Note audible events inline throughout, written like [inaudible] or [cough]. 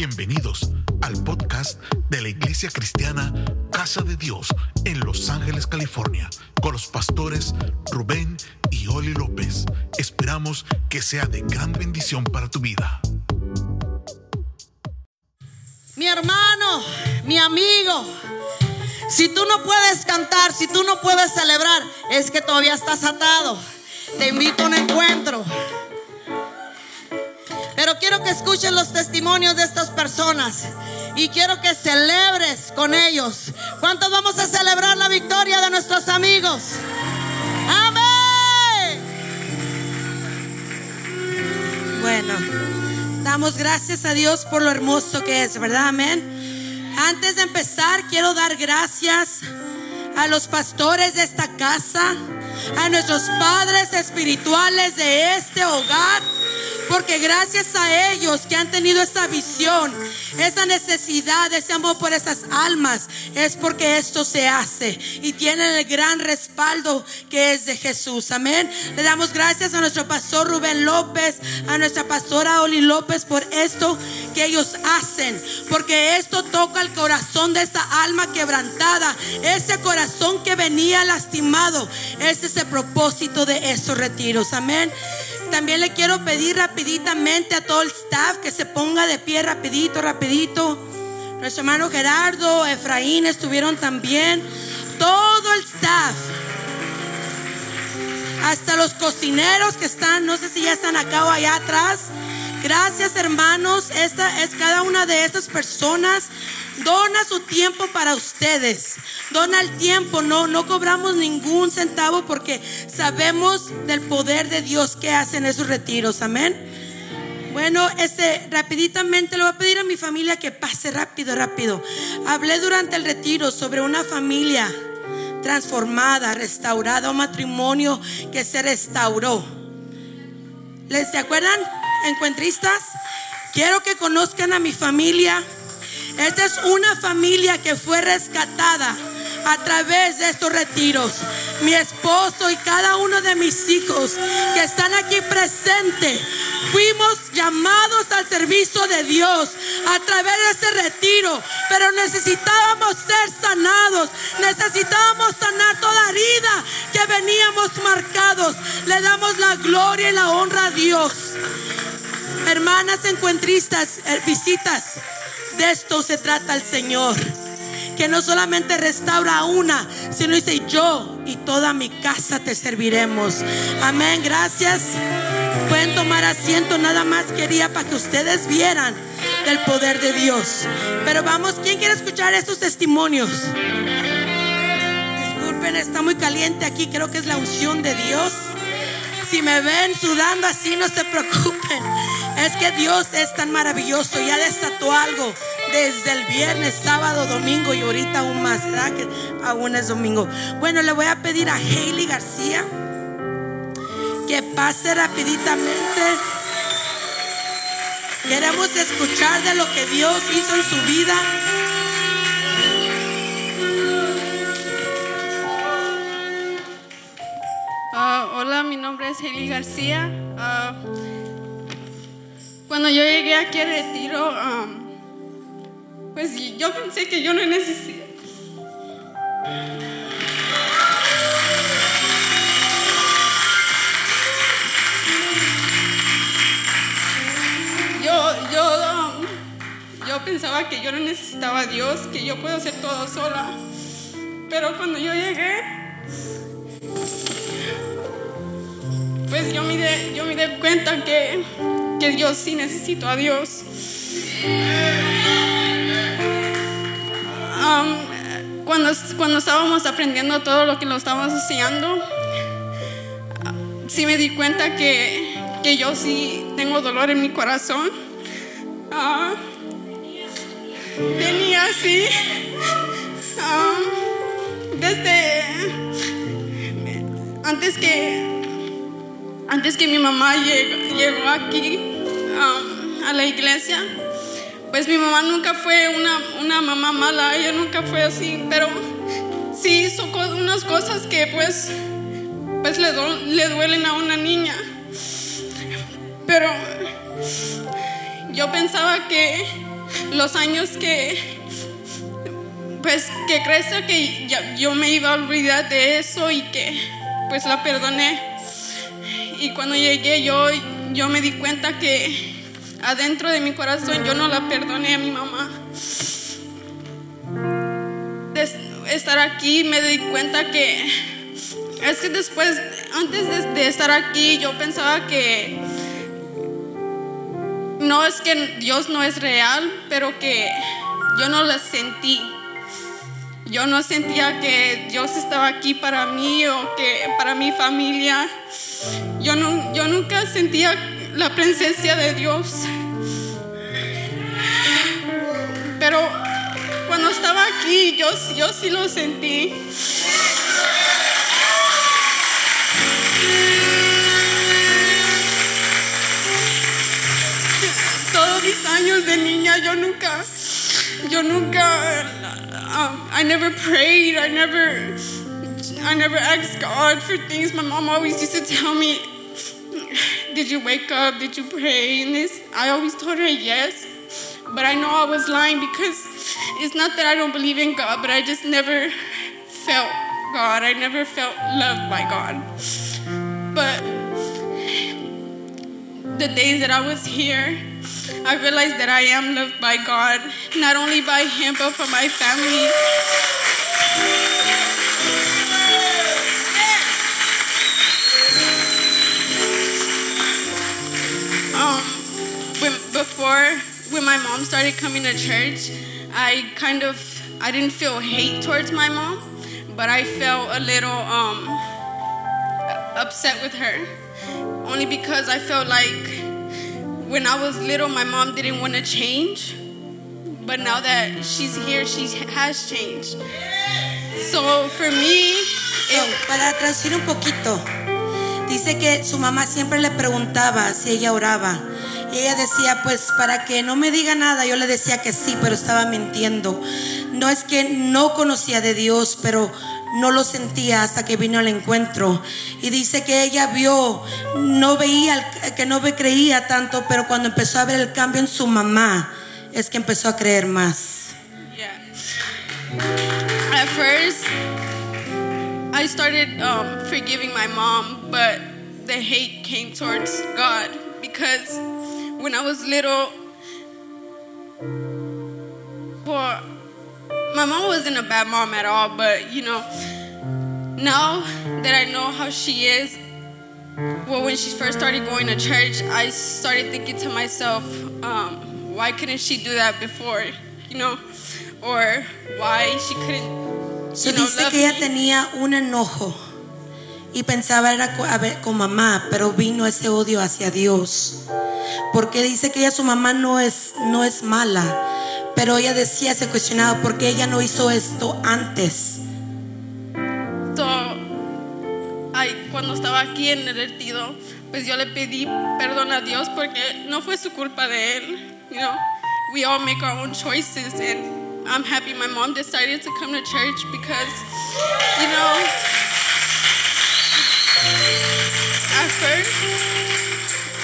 Bienvenidos al podcast de la Iglesia Cristiana Casa de Dios en Los Ángeles, California, con los pastores Rubén y Oli López. Esperamos que sea de gran bendición para tu vida. Mi hermano, mi amigo, si tú no puedes cantar, si tú no puedes celebrar, es que todavía estás atado. Te invito a un encuentro. Quiero que escuchen los testimonios de estas personas y quiero que celebres con ellos. ¿Cuántos vamos a celebrar la victoria de nuestros amigos? Amén. Bueno, damos gracias a Dios por lo hermoso que es, ¿verdad? Amén. Antes de empezar, quiero dar gracias a los pastores de esta casa, a nuestros padres espirituales de este hogar porque gracias a ellos que han tenido esa visión, esa necesidad, ese amor por esas almas, es porque esto se hace y tienen el gran respaldo que es de Jesús. Amén. Le damos gracias a nuestro pastor Rubén López, a nuestra pastora Oli López por esto que ellos hacen, porque esto toca el corazón de esa alma quebrantada, ese corazón que venía lastimado. Ese es el propósito de esos retiros. Amén. También le quiero pedir rapiditamente a todo el staff que se ponga de pie rapidito, rapidito. Nuestro hermano Gerardo, Efraín estuvieron también. Todo el staff. Hasta los cocineros que están, no sé si ya están acá o allá atrás. Gracias hermanos. Esta es cada una de estas personas dona su tiempo para ustedes. Dona el tiempo, no, no cobramos ningún centavo porque sabemos del poder de Dios que hacen esos retiros. Amén. Bueno, este, rapiditamente le voy a pedir a mi familia que pase rápido, rápido. Hablé durante el retiro sobre una familia transformada, restaurada, un matrimonio que se restauró. ¿Les se acuerdan, encuentristas? Quiero que conozcan a mi familia esta es una familia que fue rescatada a través de estos retiros. Mi esposo y cada uno de mis hijos que están aquí presentes, fuimos llamados al servicio de Dios a través de ese retiro, pero necesitábamos ser sanados, necesitábamos sanar toda herida que veníamos marcados. Le damos la gloria y la honra a Dios. Hermanas encuentristas, eh, visitas. De esto se trata el Señor. Que no solamente restaura a una, sino dice yo y toda mi casa te serviremos. Amén, gracias. Pueden tomar asiento, nada más quería para que ustedes vieran del poder de Dios. Pero vamos, ¿quién quiere escuchar estos testimonios? Disculpen, está muy caliente aquí, creo que es la unción de Dios. Si me ven sudando así, no se preocupen. Es que Dios es tan maravilloso. Ya desató algo desde el viernes, sábado, domingo y ahorita aún más. ¿Verdad? Que aún es domingo. Bueno, le voy a pedir a Hailey García que pase rapiditamente. Queremos escuchar de lo que Dios hizo en su vida. Uh, hola, mi nombre es Hailey García. Uh, cuando yo llegué aquí a retiro, pues yo pensé que yo no necesitaba. Yo, yo, yo pensaba que yo no necesitaba a Dios, que yo puedo hacer todo sola. Pero cuando yo llegué, pues yo me di cuenta que que Dios sí necesito a Dios. Cuando, cuando estábamos aprendiendo todo lo que lo estábamos haciendo, sí me di cuenta que, que yo sí tengo dolor en mi corazón. Tenía así, um, desde antes que antes que mi mamá llegó, aquí a la iglesia, pues mi mamá nunca fue una, una, mamá mala, ella nunca fue así, pero sí hizo unas cosas que pues, pues le, le duelen a una niña. Pero yo pensaba que, los años que, pues que crece que yo me iba a olvidar de eso y que pues la perdoné. Y cuando llegué yo, yo me di cuenta que adentro de mi corazón yo no la perdoné a mi mamá. Estar aquí me di cuenta que es que después, antes de, de estar aquí, yo pensaba que no es que Dios no es real, pero que yo no la sentí. Yo no sentía que Dios estaba aquí para mí o que para mi familia. Yo, no, yo nunca sentía la presencia de Dios. Pero cuando estaba aquí, yo, yo sí lo sentí. Todos mis años de niña, yo nunca, yo nunca, um, I never prayed, I never, I never asked God for things. My mom always used to tell me, "Did you wake up? Did you pray?" And this, I always told her yes, but I know I was lying because it's not that I don't believe in God, but I just never felt God. I never felt loved by God. But the days that I was here, I realized that I am loved by God, not only by Him, but for my family. Um, when, before, when my mom started coming to church, I kind of, I didn't feel hate towards my mom, but I felt a little um, upset with her only because I felt like when I was little, my mom didn't want to change, but now that she's here, she has changed. So for me, So, para traducir un poquito, dice que su mamá siempre le preguntaba si ella oraba. Y ella decía, pues para que no me diga nada, yo le decía que sí, pero estaba mintiendo. No es que no conocía de Dios, pero no lo sentía hasta que vino al encuentro. Y dice que ella vio, no veía, que no creía tanto, pero cuando empezó a ver el cambio en su mamá, es que empezó a creer más. At first, I started um, forgiving my mom, but the hate came towards God because when I was little, my mom wasn't a bad mom at all, but you know, now that I know how she is, well, when she first started going to church, I started thinking to myself, um, why couldn't she do that before? You know, or why she couldn't, Se you know, dice que ella me. tenía un enojo y pensaba era co- a ver, con mamá, pero vino ese odio hacia Dios. Porque dice que ella su mamá no es no es mala, pero ella decía se cuestionaba por qué ella no hizo esto antes. So, ay, cuando estaba aquí en el retiro, pues yo le pedí perdón a Dios porque no fue su culpa de él. You we all make our own choices, and I'm happy my mom decided to come to church because, you know, at first,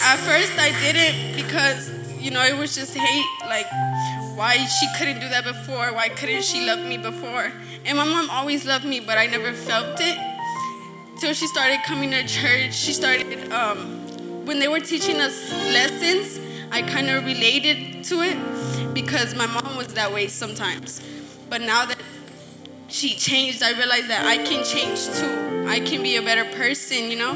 at first I didn't because you know it was just hate, like why she couldn't do that before, why couldn't she love me before? And my mom always loved me, but I never felt it till she started coming to church. She started um, when they were teaching us lessons. I kind of related to it because my mom was that way sometimes. But now that she changed, I realized that I can change too. I can be a better person, you know?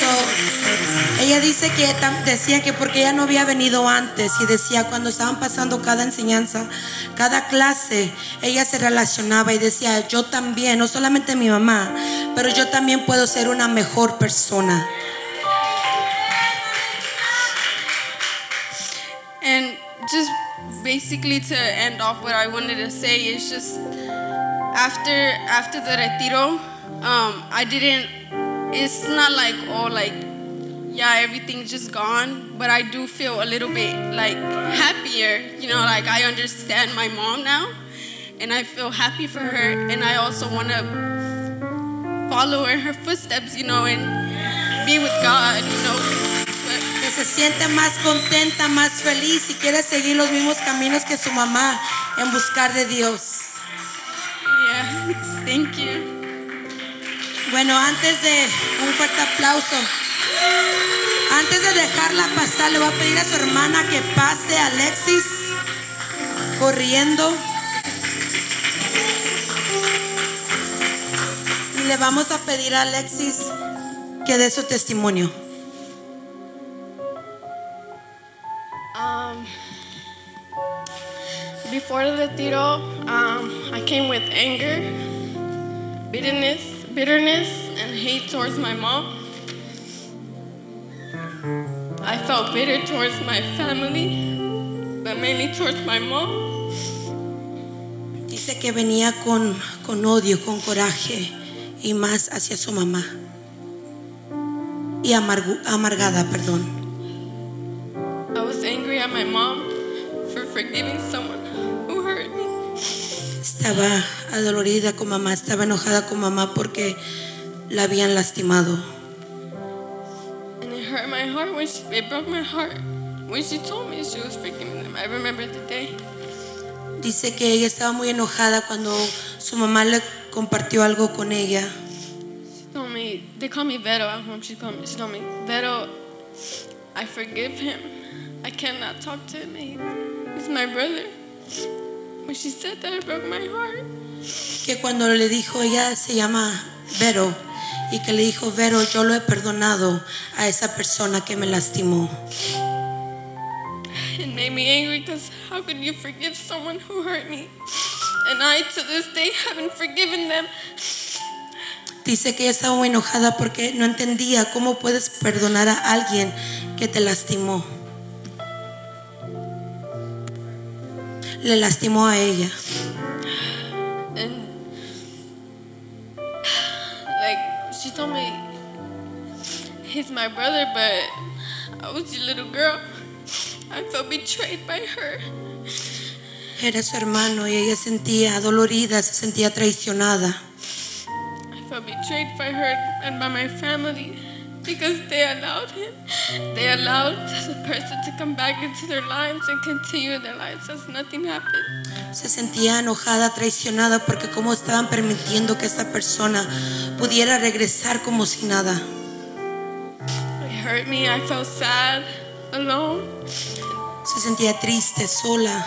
So, ella dice que decía que porque ella no había venido antes y decía cuando estaban pasando cada enseñanza, cada clase, ella se relacionaba y decía, yo también, no solamente mi mamá, pero yo también puedo ser una mejor persona. And just basically to end off what I wanted to say is just after after the retiro, um, I didn't. It's not like oh like yeah everything's just gone, but I do feel a little bit like happier. You know, like I understand my mom now, and I feel happy for her, and I also want to follow in her footsteps. You know, and be with God. You know, Que se se siente más contenta, más feliz y quiere seguir los mismos caminos que su mamá en buscar de Dios. Yeah, [laughs] thank you. Bueno, antes de un fuerte aplauso, antes de dejarla pasar, le voy a pedir a su hermana que pase Alexis corriendo. Y le vamos a pedir a Alexis que dé su testimonio. Um, before the retiro, um, I came with anger, bitterness, bitterness, and hate towards my mom. I felt bitter towards my family, but mainly towards my mom. Dice que venía con, con odio, con coraje y más hacia su mamá. Y amargu- amargada, perdón. I was angry at my mom for forgiving someone who hurt me. Estaba adolorida con mamá, estaba enojada con mamá porque la habían lastimado. And it hurt my heart when she, it broke my heart when she told me she was them. I remember the day. Dice que ella estaba muy enojada cuando su mamá le compartió algo con ella. She told me, they call me Vero at home. She told me, she told me, Vero, I forgive him. I cannot talk to him. He- He's my brother. When she said that, it broke my heart. Que cuando le dijo, ella se llama Vero, y que le dijo, Vero, yo lo he perdonado a esa persona que me lastimó. It made me angry because how could you forgive someone who hurt me? And I, to this day, haven't forgiven them. Dice que ella estaba muy enojada porque no entendía cómo puedes perdonar a alguien que te lastimó. Le lastimó a ella. And like she told me he's my brother, but I was your little girl. I felt betrayed by her. Era su hermano y ella sentía dolorida, se sentía traicionada. I felt betrayed by her and by my family because they allowed him. They allowed the person to come back into their lives and continue their lives as nothing happened. Se sentía enojada, traicionada porque cómo estaban permitiendo que esta persona pudiera regresar como si nada. It hurt me. I felt sad, alone. Se sentía triste, sola.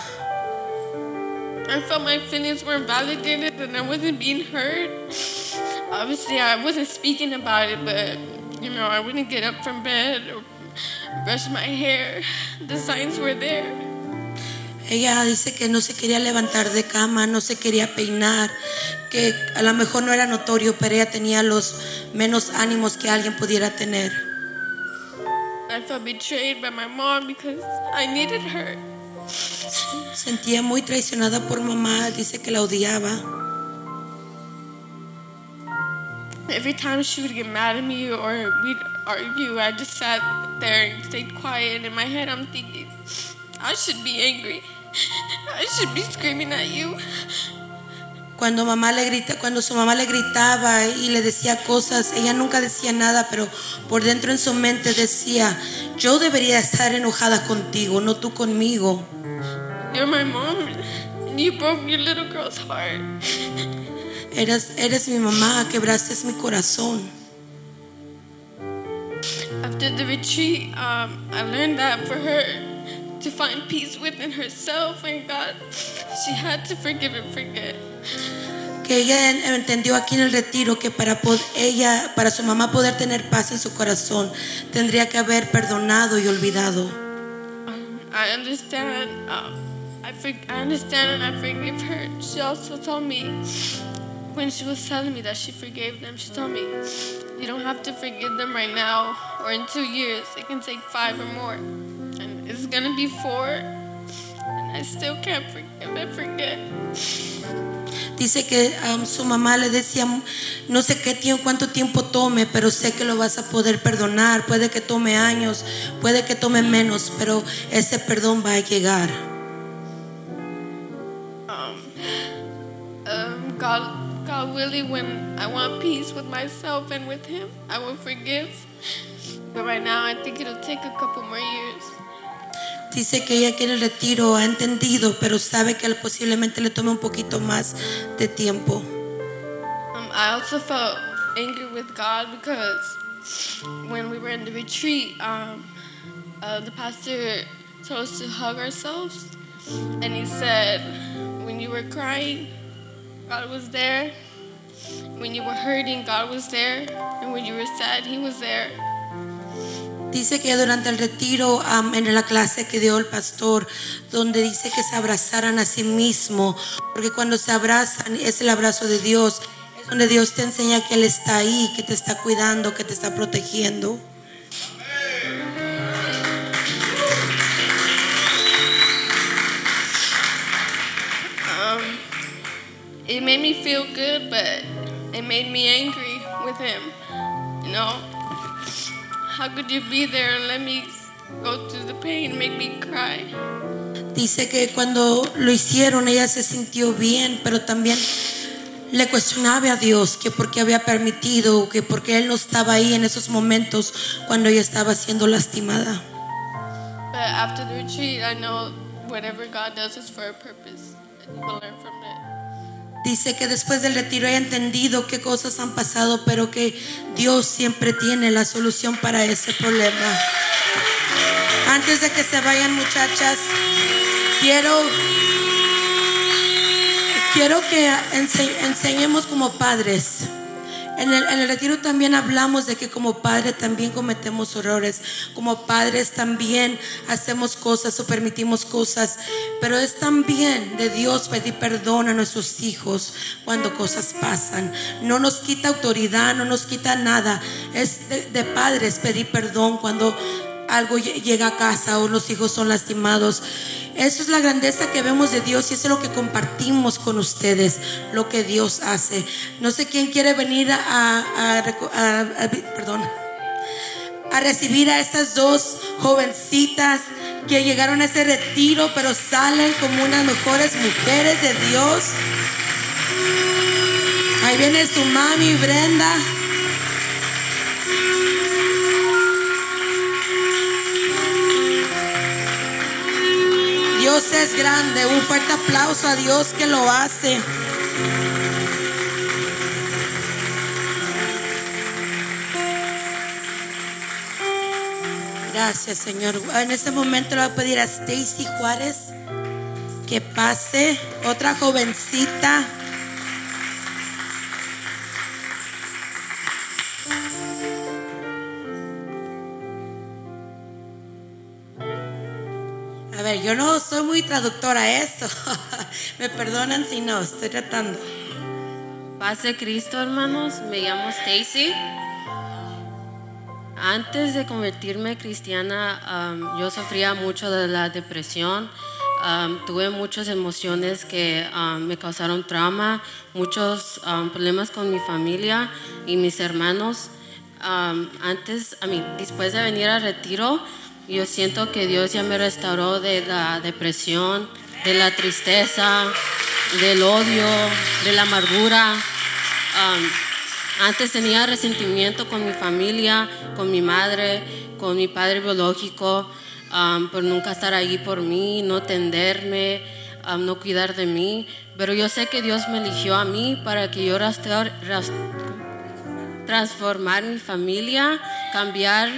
I felt my feelings weren't validated and I wasn't being heard. Obviously, I wasn't speaking about it, but you know, I wouldn't get up from bed or brush my hair. The signs were there. Ella dice que no se quería levantar de cama, no se quería peinar, que a lo mejor no era notorio, pero ella tenía los menos ánimos que alguien pudiera tener. I felt betrayed by my mom because I needed her. Sentía muy traicionada por mamá, dice que la odiaba. Every time she would get mad at me or we'd argue, I just sat there and stayed quiet. In my head, I'm thinking, I should be angry. [laughs] I should be screaming at you. Cuando mamá le grita, cuando su mamá le gritaba y le decía cosas, ella nunca decía nada, pero por dentro en su mente decía, yo debería estar enojada contigo, no tú conmigo. You're my mom, and you broke your little girl's heart. [laughs] Eres, eres mi mamá, quebraste mi corazón. After the retreat, um, I learned that for her to find peace within herself and God, she had to forgive and forget. Que ella en- entendió aquí en el retiro que para ella, para su mamá poder tener paz en su corazón, tendría que haber perdonado y olvidado. Um, I understand. Um, I, I understand and I forgive her. She also told me when she was telling me that she forgave them, she told me, you don't have to forgive them right now or in two years. It can take five or more. And it's gonna be four. And I still can't forgive and forget. Dice que um, su mamá le decía, no sé qué tiempo, cuánto tiempo tome, pero sé que lo vas a poder perdonar. Puede que tome años, puede que tome menos, pero ese perdón va a llegar. Um, God, God Willie when I want peace with myself and with him, I will forgive. But right now, I think it'll take a couple more years. Dice que ella quiere el retiro, ha entendido, pero sabe que posiblemente le tome un poquito más de tiempo. Um, I also felt angry with God because when we were in the retreat, um, uh, the pastor told us to hug ourselves, and he said, when you were crying, God was there. When you were hurting, God was there. And when you were sad, He was there. Dice que durante el retiro, um, en la clase que dio el pastor, donde dice que se abrazaran a sí mismo, porque cuando se abrazan es el abrazo de Dios, es donde Dios te enseña que Él está ahí, que te está cuidando, que te está protegiendo. It made me feel good, but it made me angry with him. You know, how could you be there and let me go through the pain, make me cry? Dice que cuando lo hicieron ella se sintió bien, pero también le cuestionaba a Dios que por qué había permitido, que por qué Él no estaba ahí en esos momentos cuando ella estaba siendo lastimada. But after the retreat, I know whatever God does is for a purpose. You will learn from. Dice que después del retiro haya entendido qué cosas han pasado, pero que Dios siempre tiene la solución para ese problema. Antes de que se vayan muchachas, quiero quiero que ense- enseñemos como padres. En el, en retiro también hablamos de que como padres también cometemos errores, como padres también hacemos cosas o permitimos cosas, pero es también de Dios pedir perdón a nuestros hijos cuando cosas pasan. No nos quita autoridad, no nos quita nada. Es de padres pedir perdón cuando algo lle- llega a casa o los hijos son lastimados. Eso es la grandeza que vemos de Dios y eso es lo que compartimos con ustedes, lo que Dios hace. No sé quién quiere venir a- perdón, a recibir a estas dos jovencitas que llegaron a ese retiro, pero salen como unas mejores mujeres de Dios. Ahí viene su mami Brenda. Dios es grande. Un fuerte aplauso a Dios que lo hace. Gracias, Señor. En este momento le voy a pedir a Stacy Juárez que pase. Otra jovencita. Ver, yo no soy muy traductora a eso. [laughs] Me perdonan si no, estoy tratando. Paz de Cristo, hermanos. Me llamo Stacy. Antes de convertirme cristiana, um, yo sufría mucho de la depresión. Um, tuve muchas emociones que um, me causaron trauma, muchos problemas con mi familia y mis hermanos. Antes, a mí, después de venir al retiro, yo siento que Dios ya me restauró de la depresión, de la tristeza, del odio, de la amargura. Um, antes tenía resentimiento con mi familia, con mi madre, con mi padre biológico, um, por nunca estar ahí por mí, no tenderme, um, no cuidar de mí. Pero yo sé que Dios me eligió a mí para que yo restaur- ras- transformar mi familia, cambiar,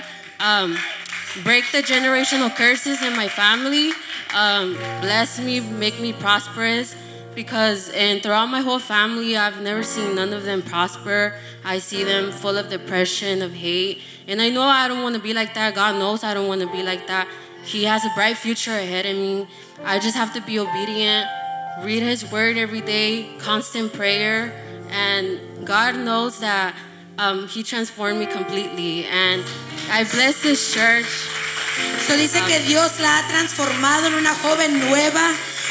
break the generational curses in my family, um, bless me, make me prosperous. Because and throughout my whole family, I've never seen none of them prosper. I see them full of depression, of hate, and I know I don't want to be like that. God knows I don't want to be like that. He has a bright future ahead of me. I just have to be obedient, read His Word every day, constant prayer, and God knows that um, He transformed me completely. And I bless this church. So dice que Dios la ha transformado en una joven nueva,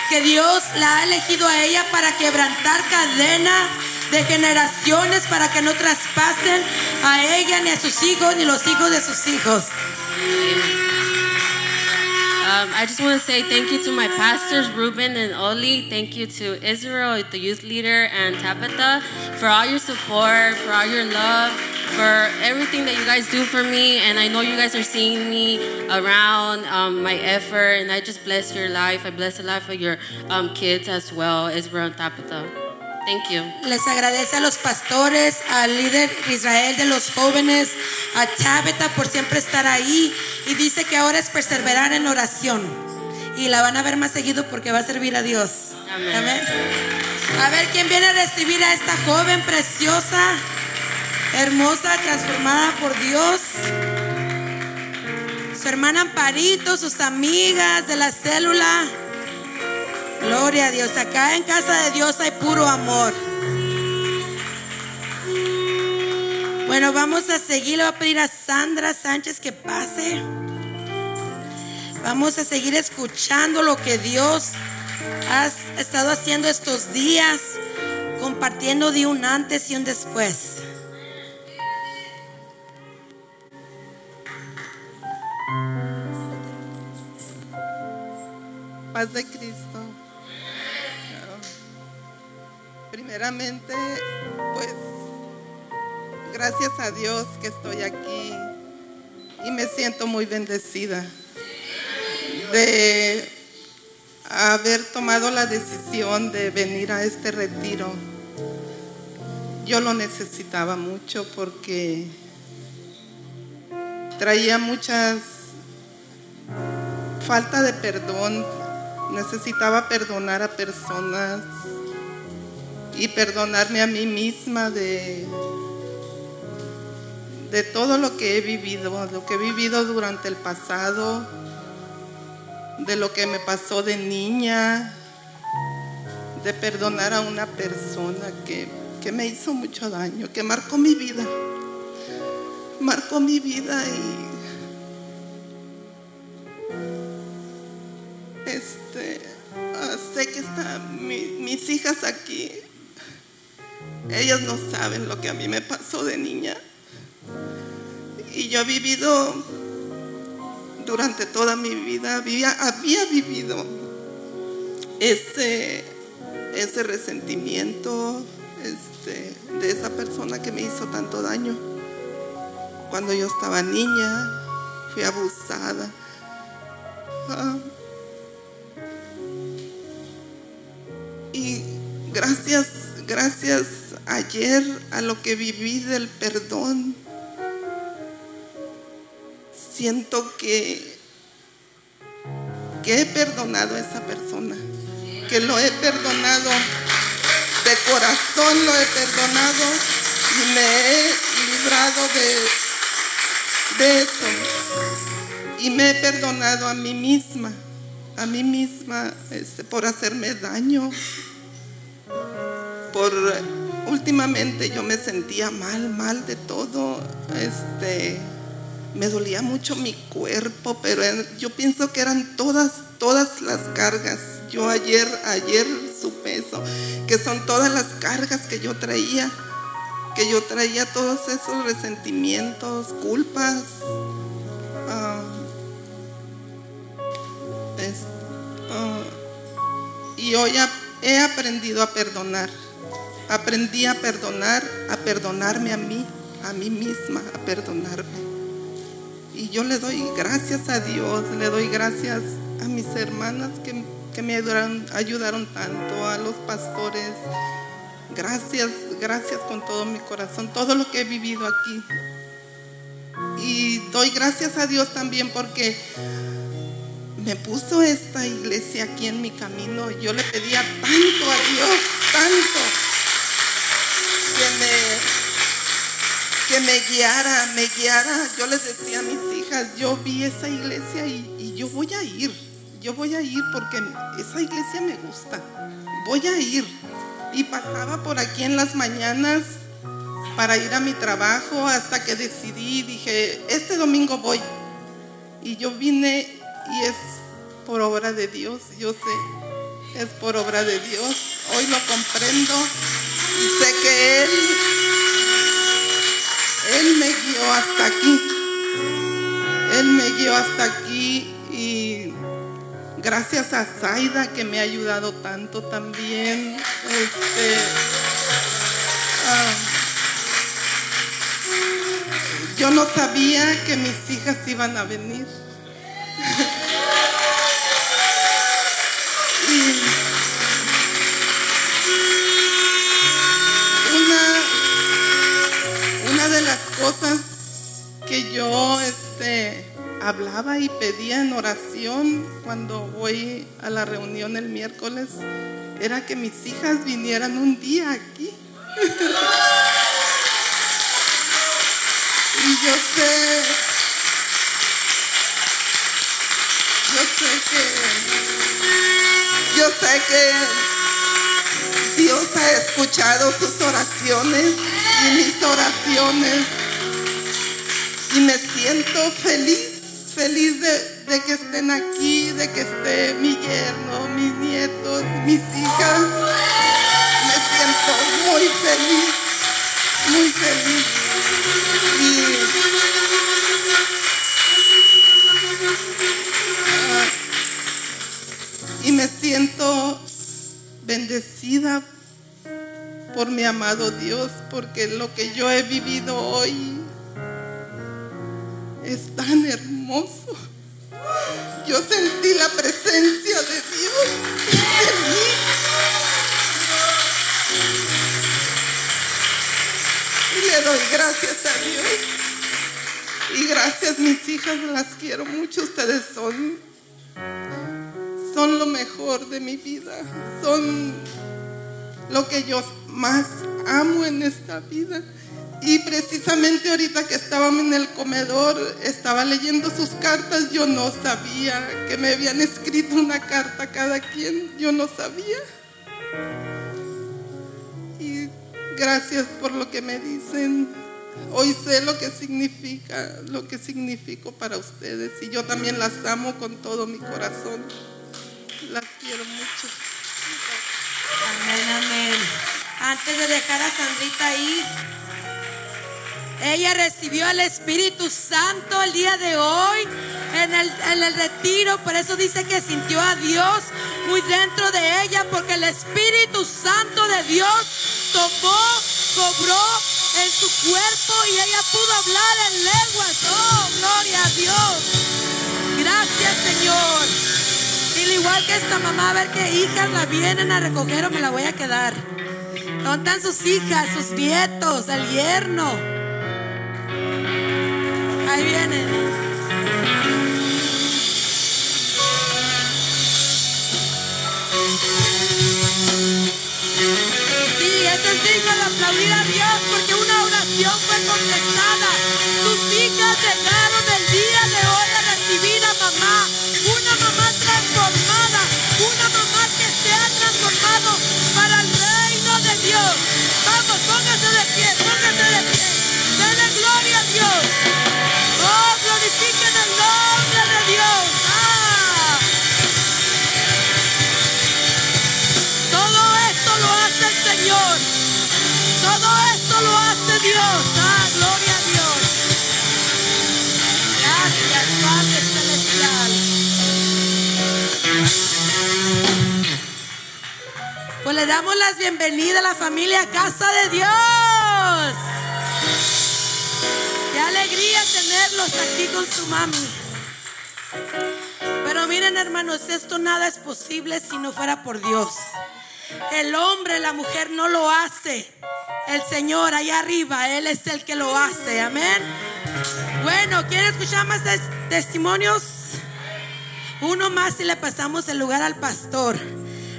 que Dios la ha elegido a ella para quebrantar cadena de generaciones, para que no traspasen a ella ni a sus hijos ni los hijos de sus hijos. Um, I just want to say thank you to my pastors, Ruben and Oli. Thank you to Israel, the youth leader, and Tabitha for all your support, for all your love, for everything that you guys do for me. And I know you guys are seeing me around um, my effort, and I just bless your life. I bless the life of your um, kids as well, Israel and Tabitha. Thank you. Les agradece a los pastores, al líder Israel de los jóvenes, a Tabitha por siempre estar ahí y dice que ahora es perseverar en oración y la van a ver más seguido porque va a servir a Dios. Amén. A ver quién viene a recibir a esta joven preciosa, hermosa, transformada por Dios. Su hermana Amparito, sus amigas de la célula. Gloria a Dios. Acá en casa de Dios hay puro amor. Bueno, vamos a seguir. Le voy a pedir a Sandra Sánchez que pase. Vamos a seguir escuchando lo que Dios ha estado haciendo estos días, compartiendo de un antes y un después. Paz de Cristo. Primeramente, pues gracias a Dios que estoy aquí y me siento muy bendecida de haber tomado la decisión de venir a este retiro. Yo lo necesitaba mucho porque traía muchas falta de perdón. Necesitaba perdonar a personas y perdonarme a mí misma de, de todo lo que he vivido, lo que he vivido durante el pasado, de lo que me pasó de niña, de perdonar a una persona que, que me hizo mucho daño, que marcó mi vida, marcó mi vida y este, ah, sé que están mi- mis hijas aquí. Ellas no saben lo que a mí me pasó de niña. Y yo he vivido durante toda mi vida, había, vivido ese, ese resentimiento este, de esa persona que me hizo tanto daño. Cuando yo estaba niña, fui abusada. Ah, Y gracias, gracias ayer a lo que viví del perdón, siento que, que he perdonado a esa persona, que lo he perdonado de corazón, lo he perdonado y me he librado de, de eso. Y me he perdonado a mí misma, a mí misma este, por hacerme daño, por últimamente yo me sentía mal, mal de todo, este, me dolía mucho mi cuerpo, pero yo pienso que eran todas, todas las cargas. Yo ayer, ayer supe eso, que son todas las cargas que yo traía, que yo traía todos esos resentimientos, culpas. ah, ah, y hoy he aprendido a perdonar. Aprendí a perdonar, a perdonarme a mí, a mí misma, a perdonarme. Y yo le doy gracias a Dios, le doy gracias a mis hermanas que, que me ayudaron, ayudaron tanto, a los pastores. Gracias, gracias con todo mi corazón, todo lo que he vivido aquí. Y doy gracias a Dios también porque me puso esta iglesia aquí en mi camino. Yo le pedía tanto a Dios, tanto, que me, guiara, me guiara. Yo les decía a mis hijas, yo vi esa iglesia y yo voy a ir, yo voy a ir porque esa iglesia me gusta, voy a ir. Y pasaba por aquí en las mañanas para ir a mi trabajo hasta que decidí, dije, este domingo voy. Y yo vine y es por obra de Dios, yo sé, es por obra de Dios. Hoy lo comprendo sé que Él, Él me guió hasta aquí. Él me guió hasta aquí y gracias a Zaida que me ha ayudado tanto también. Este, ah, yo no sabía que mis hijas iban a venir. Que yo este, hablaba y pedía en oración cuando voy a la reunión el miércoles era que mis hijas vinieran un día aquí. [laughs] y yo sé, yo sé que, yo sé que Dios ha escuchado sus oraciones y mis oraciones y me siento feliz feliz de, que estén aquí, de que esté mi yerno, mis nietos, mis hijas. Me siento muy feliz, muy feliz. Y, y me siento bendecida por mi amado Dios, porque lo que yo he vivido hoy es tan hermoso yo sentí la presencia de Dios en mí. Y le doy gracias a Dios. Y gracias mis hijas, las quiero mucho. Ustedes son, son lo mejor de mi vida. Son lo que yo más amo en esta vida. Y precisamente ahorita que estábamos en el comedor, estaba leyendo sus cartas, yo no sabía que me habían escrito una carta cada quien, yo no sabía. Y gracias por lo que me dicen. Hoy sé lo que significa, lo que significo para ustedes. Y yo también las amo con todo mi corazón. Las quiero mucho. Amén, amén. Antes de dejar a Sandrita ahí, ella recibió el Espíritu Santo el día de hoy en el, retiro. Por eso dice que sintió a Dios muy dentro de ella. Porque el Espíritu Santo de Dios tomó, cobró en su cuerpo y ella pudo hablar en lenguas. Oh, gloria a Dios. Gracias Señor. Y al igual que esta mamá, a ver qué hijas la vienen a recoger o me la voy a quedar. ¿Dónde están sus hijas, sus nietos, el yerno? Ahí viene. Sí, esto es digno de aplaudir a Dios porque una oración fue contestada. Sus hijas llegaron el día de hoy a recibir a mamá. Una mamá transformada. Una mamá que se ha transformado para el reino de Dios. Vamos, póngase de pie, póngase de pie. Denle gloria a Dios. Glorifiquen el nombre de Dios. Ah. Todo esto lo hace el Señor. Todo esto lo hace Dios. Ah, gloria a Dios. Gracias, Padre Celestial. Pues le damos las bienvenidas a la familia Casa de Dios. Alegría tenerlos aquí con su mami. Pero miren hermanos, esto nada es posible si no fuera por Dios. El hombre, la mujer no lo hace. El Señor allá arriba, Él es el que lo hace. Amén. Bueno, ¿quieren escuchar más testimonios? Uno más y le pasamos el lugar al pastor.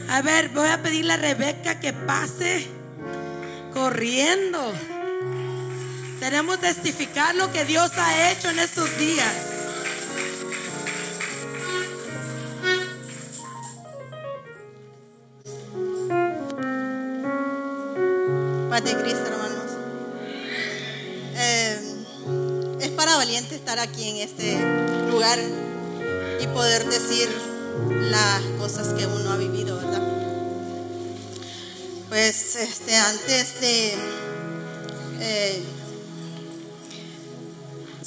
A ver, voy a pedirle a Rebeca que pase corriendo. Queremos testificar lo que Dios ha hecho en estos días. Paz de Cristo, hermanos. Eh, es para valiente estar aquí en este lugar y poder decir las cosas que uno ha vivido, ¿verdad? Pues este, antes de eh,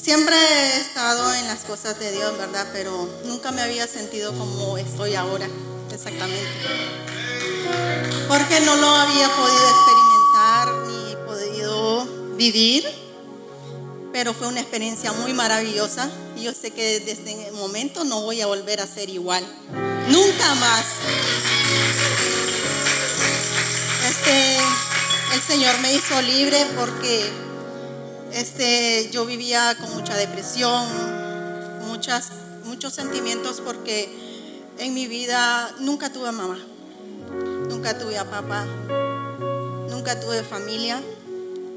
Siempre he estado en las cosas de Dios, ¿verdad? Pero nunca me había sentido como estoy ahora, exactamente. Porque no lo había podido experimentar ni podido vivir, pero fue una experiencia muy maravillosa y yo sé que desde el momento no voy a volver a ser igual. Nunca más. Este, el Señor me hizo libre porque este, yo vivía con mucha depresión, muchas, muchos sentimientos porque en mi vida nunca tuve mamá, nunca tuve a papá, nunca tuve familia,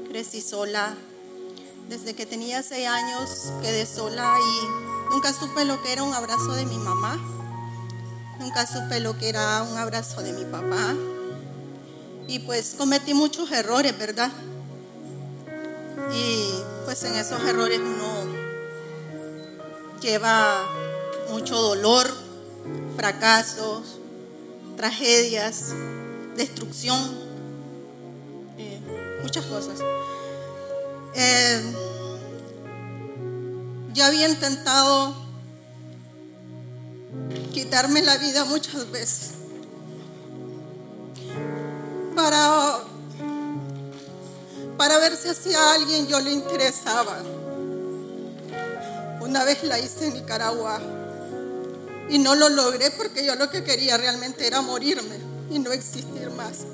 crecí sola. Desde que tenía seis años quedé sola y nunca supe lo que era un abrazo de mi mamá, nunca supe lo que era un abrazo de mi papá. Y pues cometí muchos errores, ¿verdad? Y pues en esos errores uno lleva mucho dolor, fracasos, tragedias, destrucción, eh, muchas cosas. Eh, yo había intentado quitarme la vida muchas veces para, para ver si hacia alguien yo le interesaba. Una vez la hice en Nicaragua y no lo logré porque yo lo que quería realmente era morirme y no existir más.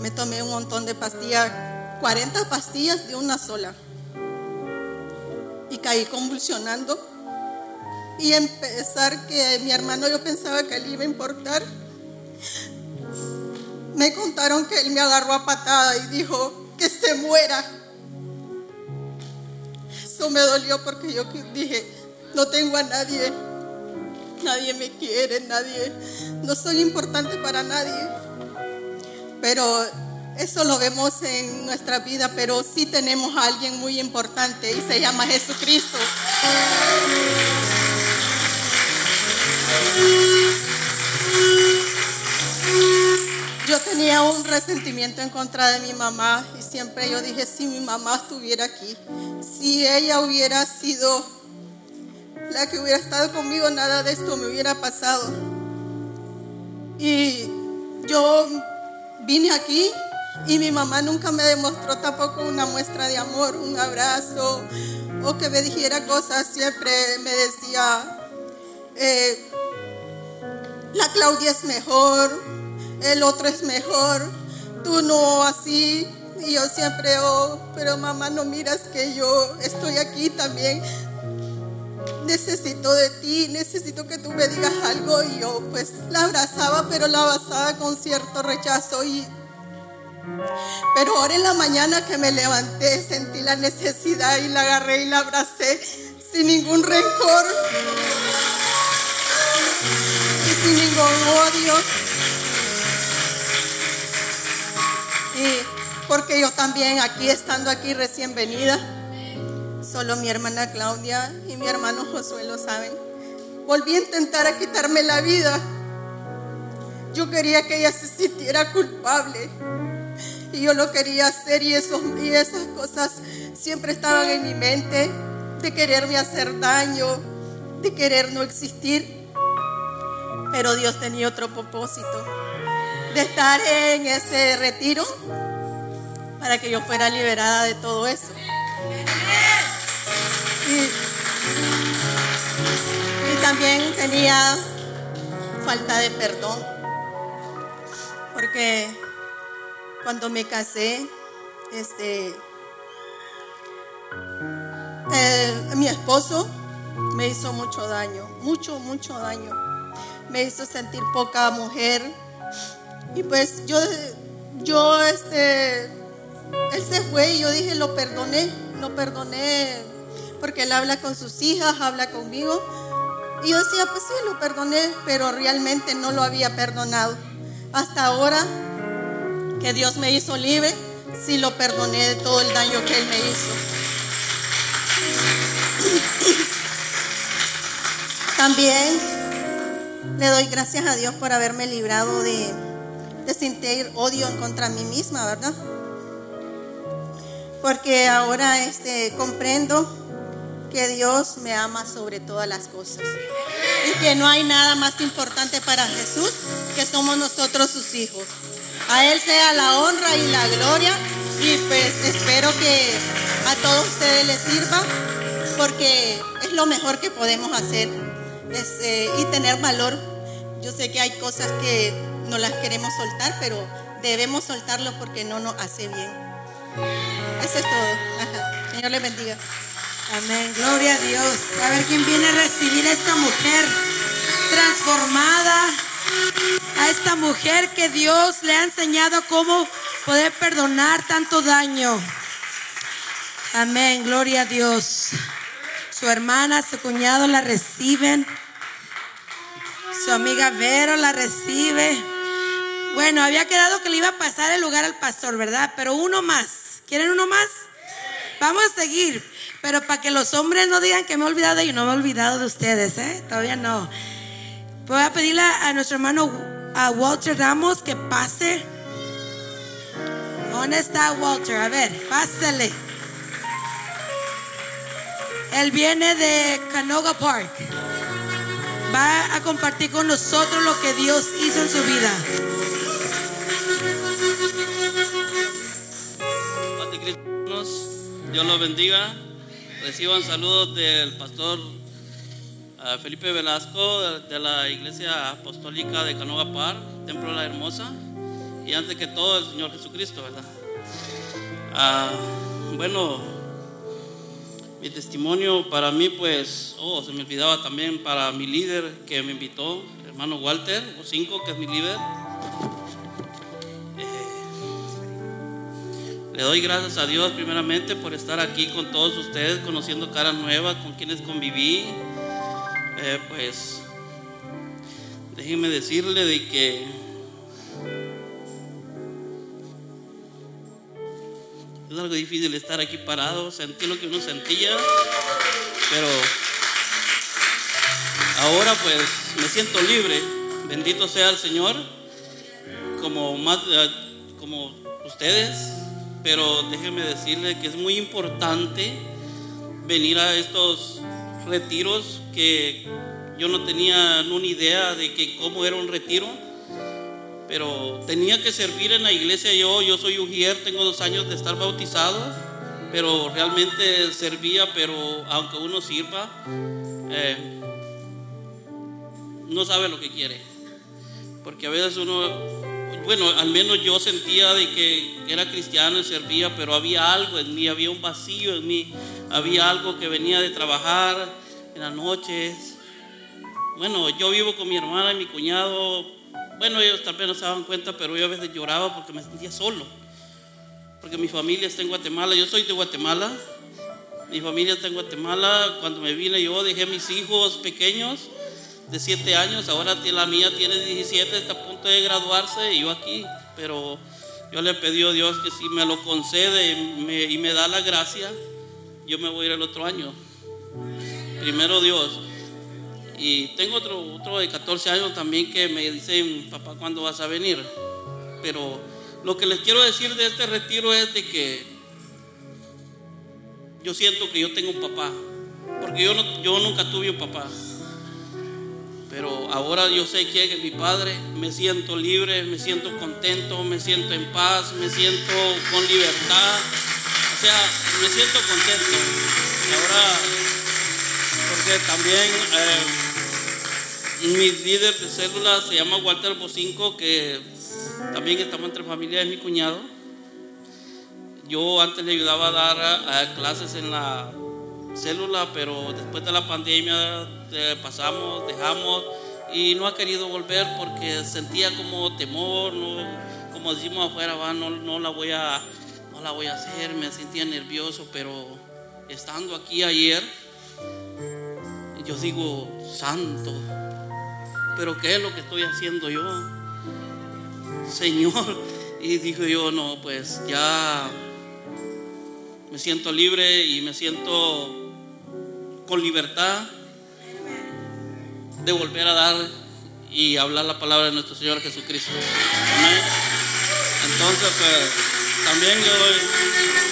Me tomé un montón de pastillas, 40 pastillas de una sola. Y caí convulsionando. Y empezar que mi hermano yo pensaba que le iba a importar. Me contaron que él me agarró a patada y dijo que se muera. Eso me dolió porque yo dije, no tengo a nadie. Nadie me quiere, nadie. No soy importante para nadie. Pero eso lo vemos en nuestra vida, pero sí tenemos a alguien muy importante y se llama Jesucristo. Yo tenía un resentimiento en contra de mi mamá y siempre yo dije, si mi mamá estuviera aquí, si ella hubiera sido la que hubiera estado conmigo, nada de esto me hubiera pasado. Y yo vine aquí y mi mamá nunca me demostró tampoco una muestra de amor, un abrazo o que me dijera cosas. Siempre me decía, eh, la Claudia es mejor, el otro es mejor, tú no así. Y yo siempre, oh, pero mamá, no miras que yo estoy aquí también. Necesito de ti, necesito que tú me digas algo. Y yo pues la abrazaba, pero la abrazaba con cierto rechazo. Y, pero ahora en la mañana que me levanté, sentí la necesidad y la agarré y la abracé sin ningún rencor y sin ningún odio. Y porque yo también aquí, estando aquí recién venida, solo mi hermana Claudia y mi hermano Josué lo saben, volví a intentar a quitarme la vida. Yo quería que ella se sintiera culpable. Y yo lo quería hacer y, eso, y esas cosas siempre estaban en mi mente, de quererme hacer daño, de querer no existir. Pero Dios tenía otro propósito de estar en ese retiro para que yo fuera liberada de todo eso. Y, también tenía falta de perdón, porque cuando me casé, este, eh, mi esposo me hizo mucho daño, mucho, mucho daño. Me hizo sentir poca mujer, y pues yo, yo, este, él se fue y yo dije, lo perdoné, lo perdoné, porque él habla con sus hijas, habla conmigo. Y yo decía, pues sí, lo perdoné, pero realmente no lo había perdonado. Hasta ahora que Dios me hizo libre, sí lo perdoné de todo el daño que él me hizo. También le doy gracias a Dios por haberme librado de, de sentir odio en contra mí misma, ¿verdad? porque ahora este, comprendo que Dios me ama sobre todas las cosas y que no hay nada más importante para Jesús que somos nosotros sus hijos. A Él sea la honra y la gloria y pues espero que a todos ustedes les sirva porque es lo mejor que podemos hacer eh, y tener valor. Yo sé que hay cosas que no las queremos soltar, pero debemos soltarlo porque no nos hace bien. Eso es todo. Señor le bendiga. Amén, gloria a Dios. A ver quién viene a recibir a esta mujer transformada, a esta mujer que Dios le ha enseñado cómo poder perdonar tanto daño. Amén, gloria a Dios. Su hermana, su cuñado la reciben. Su amiga Vero la recibe. Bueno, había quedado que le iba a pasar el lugar al pastor, ¿verdad? Pero uno más. ¿Quieren uno más? Vamos a seguir. Pero para que los hombres no digan que me he olvidado de ellos, no me he olvidado de ustedes, ¿eh? Todavía no. Voy a pedirle a nuestro hermano a Walter Ramos que pase. ¿Dónde está Walter? A ver, pásale. Él viene de Canoga Park. Va a compartir con nosotros lo que Dios hizo en su vida. Dios los bendiga. Reciban saludos del pastor ah, Felipe Velasco de la Iglesia Apostólica de Canoga Par, Templo de la Hermosa, y antes que todo el Señor Jesucristo, ¿verdad? Ah, bueno, mi testimonio para mí, pues, oh, se me olvidaba también para mi líder que me invitó, hermano Walter, o cinco, que es mi líder. Le doy gracias a Dios primeramente por estar aquí con todos ustedes, conociendo caras nuevas, con quienes conviví. Eh, pues déjenme decirle de que es algo difícil estar aquí parado, sentí lo que uno sentía, pero ahora pues me siento libre. Bendito sea el Señor, como más eh, como ustedes pero déjeme decirle que es muy importante venir a estos retiros que yo no tenía una idea de que cómo era un retiro, pero tenía que servir en la iglesia yo, yo soy ujier, tengo dos años de estar bautizado, pero realmente servía, pero aunque uno sirva, eh, no sabe lo que quiere, porque a veces uno bueno, al menos yo sentía de que era cristiano y servía, pero había algo en mí, había un vacío en mí, había algo que venía de trabajar en las noches. Bueno, yo vivo con mi hermana y mi cuñado, bueno, ellos tal vez no se daban cuenta, pero yo a veces lloraba porque me sentía solo, porque mi familia está en Guatemala, yo soy de Guatemala, mi familia está en Guatemala, cuando me vine yo dejé mis hijos pequeños de 7 años, ahora la mía tiene 17, está a punto de graduarse y yo aquí, pero yo le pedí a Dios que si me lo concede y me, da la gracia, yo me voy a ir el otro año. Primero Dios. Y tengo otro, otro de 14 años también que me dice, papá, ¿cuándo vas a venir? Pero lo que les quiero decir de este retiro es de que yo siento que yo tengo un papá, porque yo, yo nunca tuve un papá. Pero ahora yo sé es mi Padre, me siento libre, me siento contento, me siento en paz, me siento con libertad. O sea, me siento contento. Ahora, porque también eh, mi líder de célula se llama Walter Bocinco, que también estamos entre familias, es mi cuñado. Yo antes le ayudaba a dar clases en la célula, pero después de la pandemia eh, pasamos, dejamos y no ha querido volver porque sentía como temor, como decimos afuera, no, no, la voy a, no la voy a hacer, me sentía nervioso, pero estando aquí ayer, yo digo, santo, pero ¿qué es lo que estoy haciendo yo? [laughs] Señor, y dijo yo, no, pues ya me siento libre y me siento con libertad de volver a dar y hablar la palabra de nuestro Señor Jesucristo. Entonces, pues, también le doy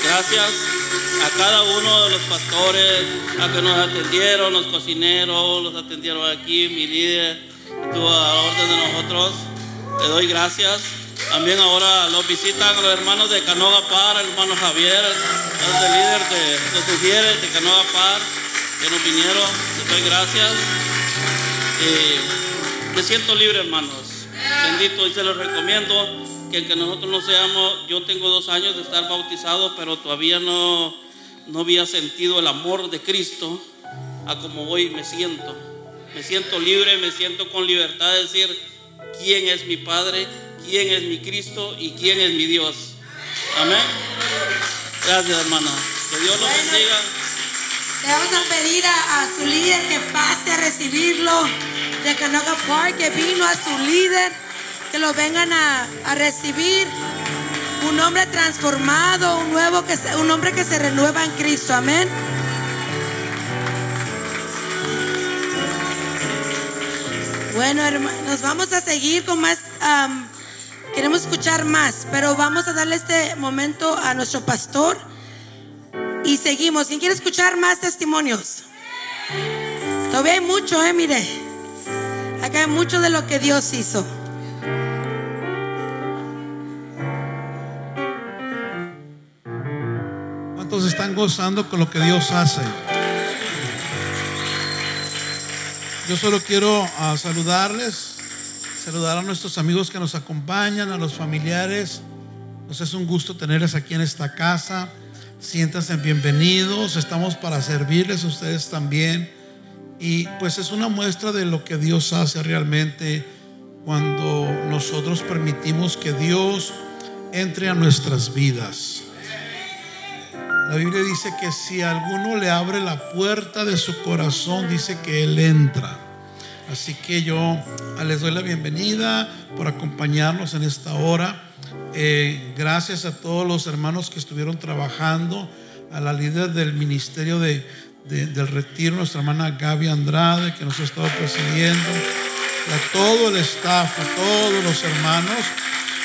gracias a cada uno de los pastores, a que nos atendieron, los cocineros, los atendieron aquí, mi líder, estuvo a la orden de nosotros. Le doy gracias. También ahora los visitan los hermanos de Canoga Par, el hermano Javier, el líder de sugieres de Canoga Par, que nos vinieron. Les doy gracias. Me siento libre, hermanos. Bendito y se los recomiendo que que nosotros no seamos, yo tengo dos años de estar bautizado, pero todavía no, no había sentido el amor de Cristo a como hoy me siento. Me siento libre, me siento con libertad de decir quién es mi Padre, quién es mi Cristo y quién es mi Dios. Amén. Gracias, hermana. Que Dios los bendiga. Le vamos a pedir a, su líder que pase a recibirlo de Canoga Park, que vino a su líder que lo vengan a, recibir. Un hombre transformado, un nuevo que un hombre que se renueva en Cristo. Amén. Bueno, hermanos, vamos a seguir con más. queremos escuchar más, pero vamos a darle este momento a nuestro pastor y seguimos. ¿Quién quiere escuchar más testimonios? Todavía hay mucho, eh, mire. Acá hay mucho de lo que Dios hizo. están gozando con lo que Dios hace? Yo solo quiero ah, saludarles, saludar a nuestros amigos que nos acompañan, a los familiares. Nos es un gusto tenerles aquí en esta casa. Siéntanse bienvenidos, estamos para servirles a ustedes también. Y pues es una muestra de lo que Dios hace realmente cuando nosotros permitimos que Dios entre a nuestras vidas. La Biblia dice que si alguno le abre la puerta de su corazón, dice que Él entra. Así que yo les doy la bienvenida por acompañarnos en esta hora. Eh, gracias a todos los hermanos que estuvieron trabajando, a la líder del ministerio de, del retiro, nuestra hermana Gaby Andrade, que nos ha estado presidiendo, a todo el staff, a todos los hermanos.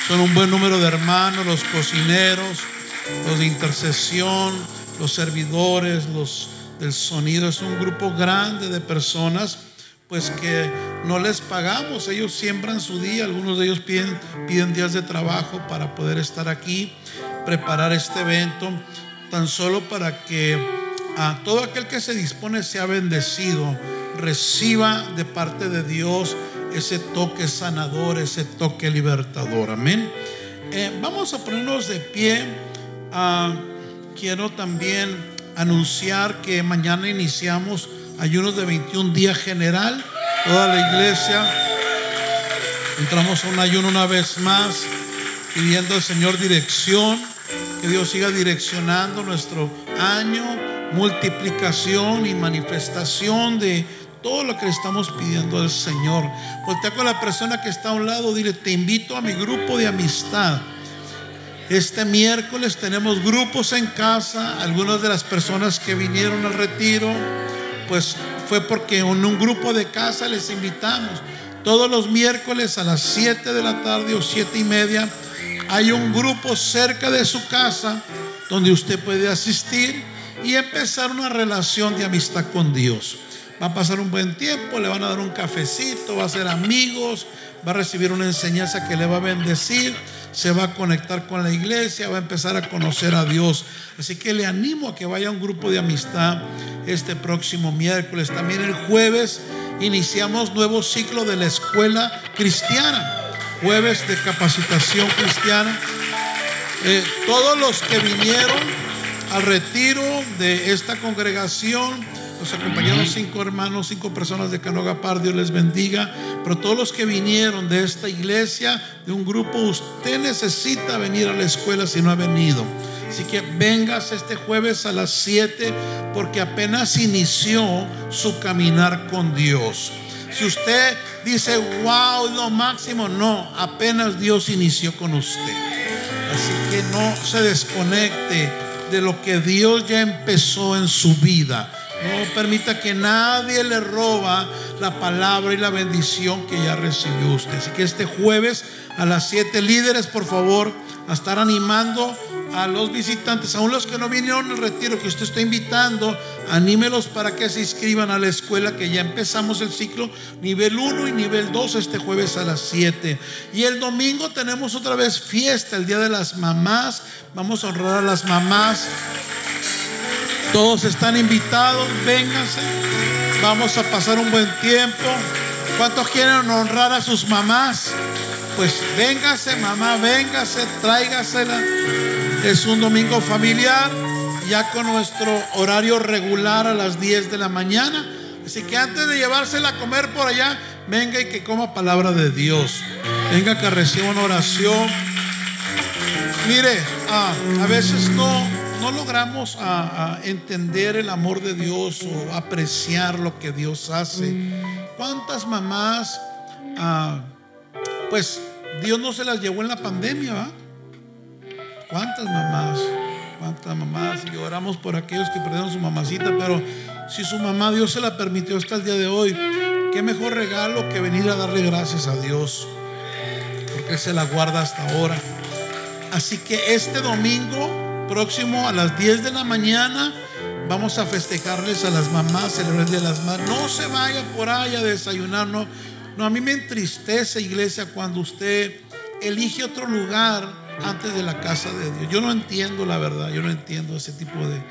Son un buen número de hermanos, los cocineros, los de intercesión, los servidores, los del sonido. Es un grupo grande de personas pues que no les pagamos. Ellos siembran su día, algunos de ellos piden, días de trabajo para poder estar aquí, preparar este evento, tan solo para que a todo aquel que se dispone sea bendecido, reciba de parte de Dios ese toque sanador, ese toque libertador. Amén. Eh, vamos a ponernos de pie. Ah, quiero también anunciar que mañana iniciamos ayunos de 21 días general. Toda la iglesia entramos a un ayuno una vez más, pidiendo al Señor dirección, que Dios siga direccionando nuestro año, multiplicación y manifestación de todo lo que le estamos pidiendo al Señor. Voltea con la persona que está a un lado, dile, te invito a mi grupo de amistad este miércoles tenemos grupos en casa. Algunas de las personas que vinieron al retiro, pues fue porque en un grupo de casa les invitamos. Todos los miércoles a las 7 de la tarde o 7 y media hay un grupo cerca de su casa donde usted puede asistir y empezar una relación de amistad con Dios. Va a pasar un buen tiempo, le van a dar un cafecito, va a ser amigos, va a recibir una enseñanza que le va a bendecir se va a conectar con la iglesia, va a empezar a conocer a Dios. Así que le animo a que vaya a un grupo de amistad este próximo miércoles. También el jueves iniciamos nuevo ciclo de la escuela cristiana, jueves de capacitación cristiana. Eh, todos los que vinieron al retiro de esta congregación, nos acompañaron cinco hermanos, cinco personas de Canoga Par, Dios les bendiga. Pero todos los que vinieron de esta iglesia, de un grupo, usted necesita venir a la escuela si no ha venido. Así que vengas este jueves a las 7 porque apenas inició su caminar con Dios. Si usted dice, wow, lo máximo, no, apenas Dios inició con usted. Así que no se desconecte de lo que Dios ya empezó en su vida. No permita que nadie le roba la palabra y la bendición que ya recibió usted. Así que este jueves a las siete líderes, por favor, a estar animando a los visitantes, aún los que no vinieron al retiro que usted está invitando, anímelos para que se inscriban a la escuela que ya empezamos el ciclo nivel 1 y nivel 2 este jueves a las 7. Y el domingo tenemos otra vez fiesta, el Día de las Mamás. Vamos a honrar a las mamás. Todos están invitados, vénganse. Vamos a pasar un buen tiempo. ¿Cuántos quieren honrar a sus mamás? Pues véngase, mamá, véngase, tráigasela. Es un domingo familiar, ya con nuestro horario regular a las 10 de la mañana. Así que antes de llevársela a comer por allá, venga y que coma palabra de Dios. Venga que reciba una oración. Mire, ah, a veces no, no logramos ah, ah, entender el amor de Dios o apreciar lo que Dios hace. ¿Cuántas mamás, pues Dios no se las llevó en la pandemia? ¿va? ¿Cuántas mamás? ¿Cuántas mamás? Y oramos por aquellos que perdieron su mamacita, pero si su mamá Dios se la permitió hasta el día de hoy, qué mejor regalo que venir a darle gracias a Dios, porque se la guarda hasta ahora. Así que este domingo próximo a las 10 de la mañana vamos a festejarles a las mamás, celebrar de las Madres. No se vaya por ahí a desayunar, no. No, a mí me entristece, iglesia, cuando usted elige otro lugar antes de la casa de Dios. Yo no entiendo la verdad, yo no entiendo ese tipo de,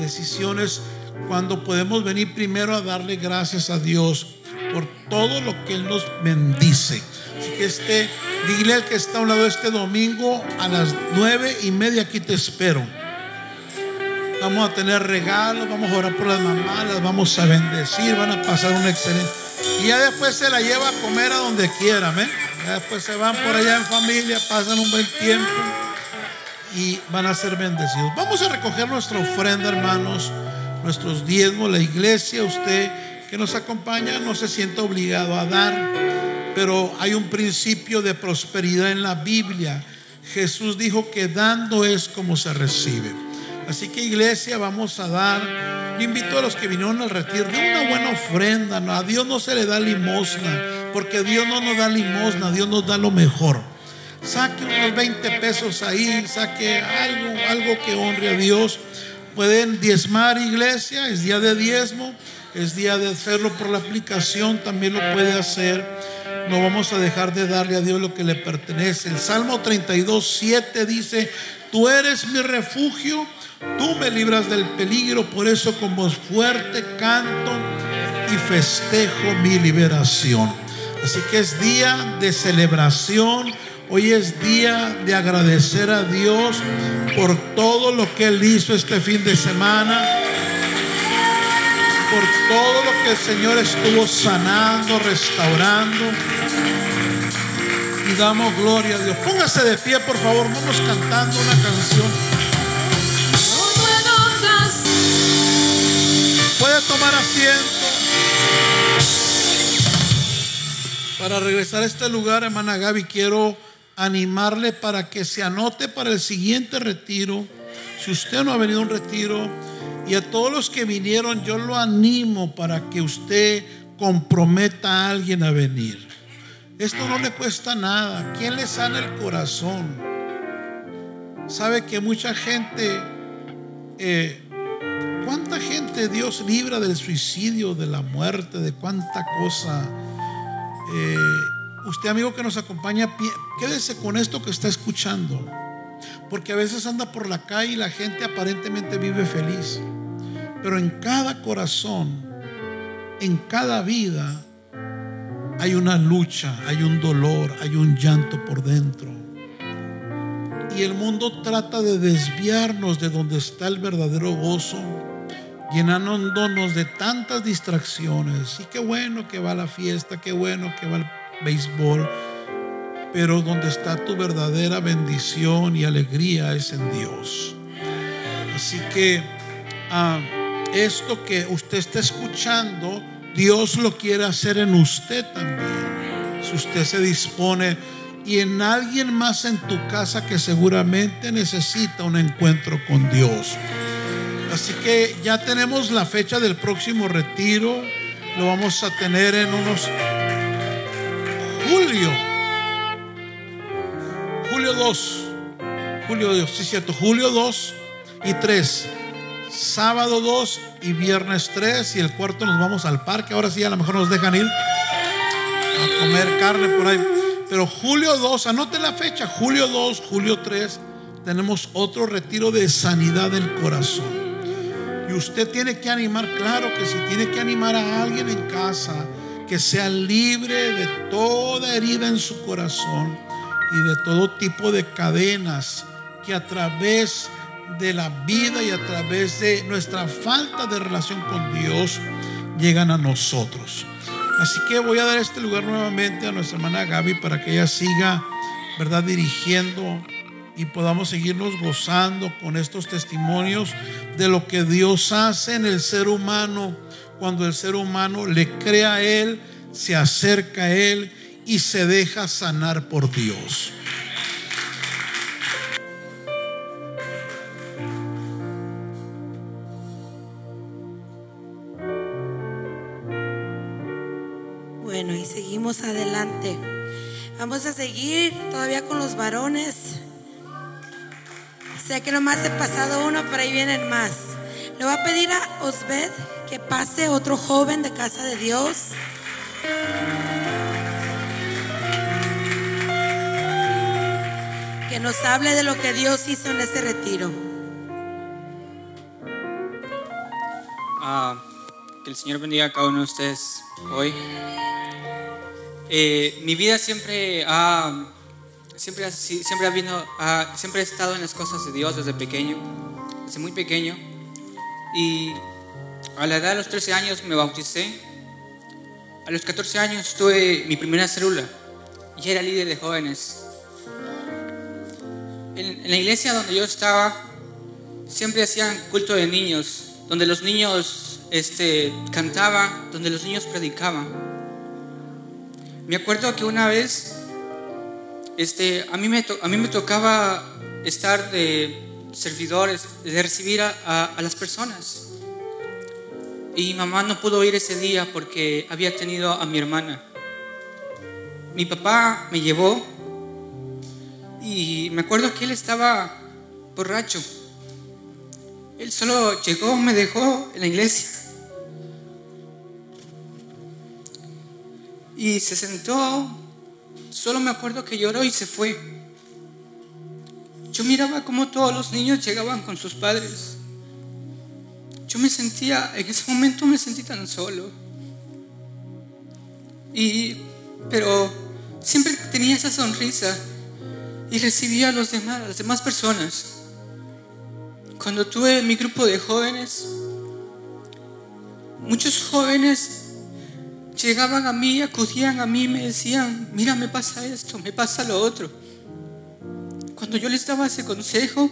decisiones cuando podemos venir primero a darle gracias a Dios por todo lo que Él nos bendice. Así que este, dile que está a un lado este domingo a las nueve y media aquí te espero. Vamos a tener regalos, vamos a orar por las mamás, las vamos a bendecir, van a pasar un excelente. Y ya después se la lleva a comer a donde quiera, amén. Después se van por allá en familia, pasan un buen tiempo y van a ser bendecidos. Vamos a recoger nuestra ofrenda, hermanos, nuestros diezmos, la iglesia, usted que nos acompaña no se sienta obligado a dar, pero hay un principio de prosperidad en la Biblia. Jesús dijo que dando es como se recibe. Así que iglesia, vamos a dar. Invito a los que vinieron al retiro, de una buena ofrenda. A Dios no se le da limosna porque Dios no nos da limosna, Dios nos da lo mejor. Saque unos 20 pesos ahí, saque algo, algo que honre a Dios. Pueden diezmar iglesia, es día de diezmo, es día de hacerlo por la aplicación, también lo puede hacer. No vamos a dejar de darle a Dios lo que le pertenece. El Salmo 32, 7 dice, tú eres mi refugio, tú me libras del peligro, por eso con voz fuerte canto y festejo mi liberación. Así que es día de celebración. Hoy es día de agradecer a Dios por todo lo que Él hizo este fin de semana. Por todo lo que el Señor estuvo sanando, restaurando. Y damos gloria a Dios. Póngase de pie, por favor. Vamos cantando una canción. Puede tomar asiento. Para regresar a este lugar, hermana Gaby, quiero animarle para que se anote para el siguiente retiro. Si usted no ha venido a un retiro, y a todos los que vinieron, yo lo animo para que usted comprometa a alguien a venir. Esto no le cuesta nada. ¿Quién le sana el corazón? Sabe que mucha gente, eh, ¿cuánta gente Dios libra del suicidio, de la muerte, de cuánta cosa? Eh, usted amigo que nos acompaña, quédese con esto que está escuchando. Porque a veces anda por la calle y la gente aparentemente vive feliz. Pero en cada corazón, en cada vida, hay una lucha, hay un dolor, hay un llanto por dentro. Y el mundo trata de desviarnos de donde está el verdadero gozo llenándonos de tantas distracciones. Y qué bueno que va la fiesta, qué bueno que va el béisbol, pero donde está tu verdadera bendición y alegría es en Dios. Así que ah, esto que usted está escuchando, Dios lo quiere hacer en usted también. Si usted se dispone y en alguien más en tu casa que seguramente necesita un encuentro con Dios. Así que ya tenemos la fecha del próximo retiro. Lo vamos a tener en unos julio. Julio 2. julio 2, sí, cierto, julio 2 y 3. Sábado 2 y viernes 3. Y el cuarto nos vamos al parque. Ahora sí, a lo mejor nos dejan ir a comer carne por ahí. Pero julio 2, anote la fecha, julio 2, julio 3, tenemos otro retiro de sanidad del corazón. Y usted tiene que animar, claro que si tiene que animar a alguien en casa que sea libre de toda herida en su corazón y de todo tipo de cadenas que a través de la vida y a través de nuestra falta de relación con Dios llegan a nosotros. Así que voy a dar este lugar nuevamente a nuestra hermana Gaby para que ella siga, ¿verdad?, dirigiendo y podamos seguirnos gozando con estos testimonios de lo que Dios hace en el ser humano cuando el ser humano le cree a Él, se acerca a Él y se deja sanar por Dios. Vamos a seguir todavía con los varones. Sé que nomás he pasado uno, pero ahí vienen más. Le voy a pedir a Osbed que pase otro joven de casa de Dios. Que nos hable de lo que Dios hizo en ese retiro. Ah, que el Señor bendiga a cada uno de ustedes hoy. Eh, mi vida siempre ha, siempre, siempre, ha vino, ha- siempre estado en las cosas de Dios desde pequeño, desde muy pequeño. Y a la edad de los 13 años me bauticé. A los 14 años tuve mi primera célula y era líder de jóvenes. En, en la iglesia donde yo estaba, siempre hacían culto de niños, donde los niños este, cantaban, donde los niños predicaban. Me acuerdo que una vez este, a, mí me a mí me tocaba estar de servidores, de recibir a, a- a las personas. Y mamá no pudo ir ese día porque había tenido a mi hermana. Mi papá me llevó y me acuerdo que él estaba borracho. Él solo llegó, me dejó en la iglesia. Y se sentó, solo me acuerdo que lloró y se fue. Yo miraba cómo todos los niños llegaban con sus padres. Yo me sentía, en ese momento me sentí tan solo. Y, pero siempre tenía esa sonrisa y recibía a, los demás, a las demás personas. Cuando tuve mi grupo de jóvenes, muchos jóvenes llegaban a mí, acudían a mí me decían, mira, me pasa esto, me pasa lo otro. Cuando yo les daba ese consejo,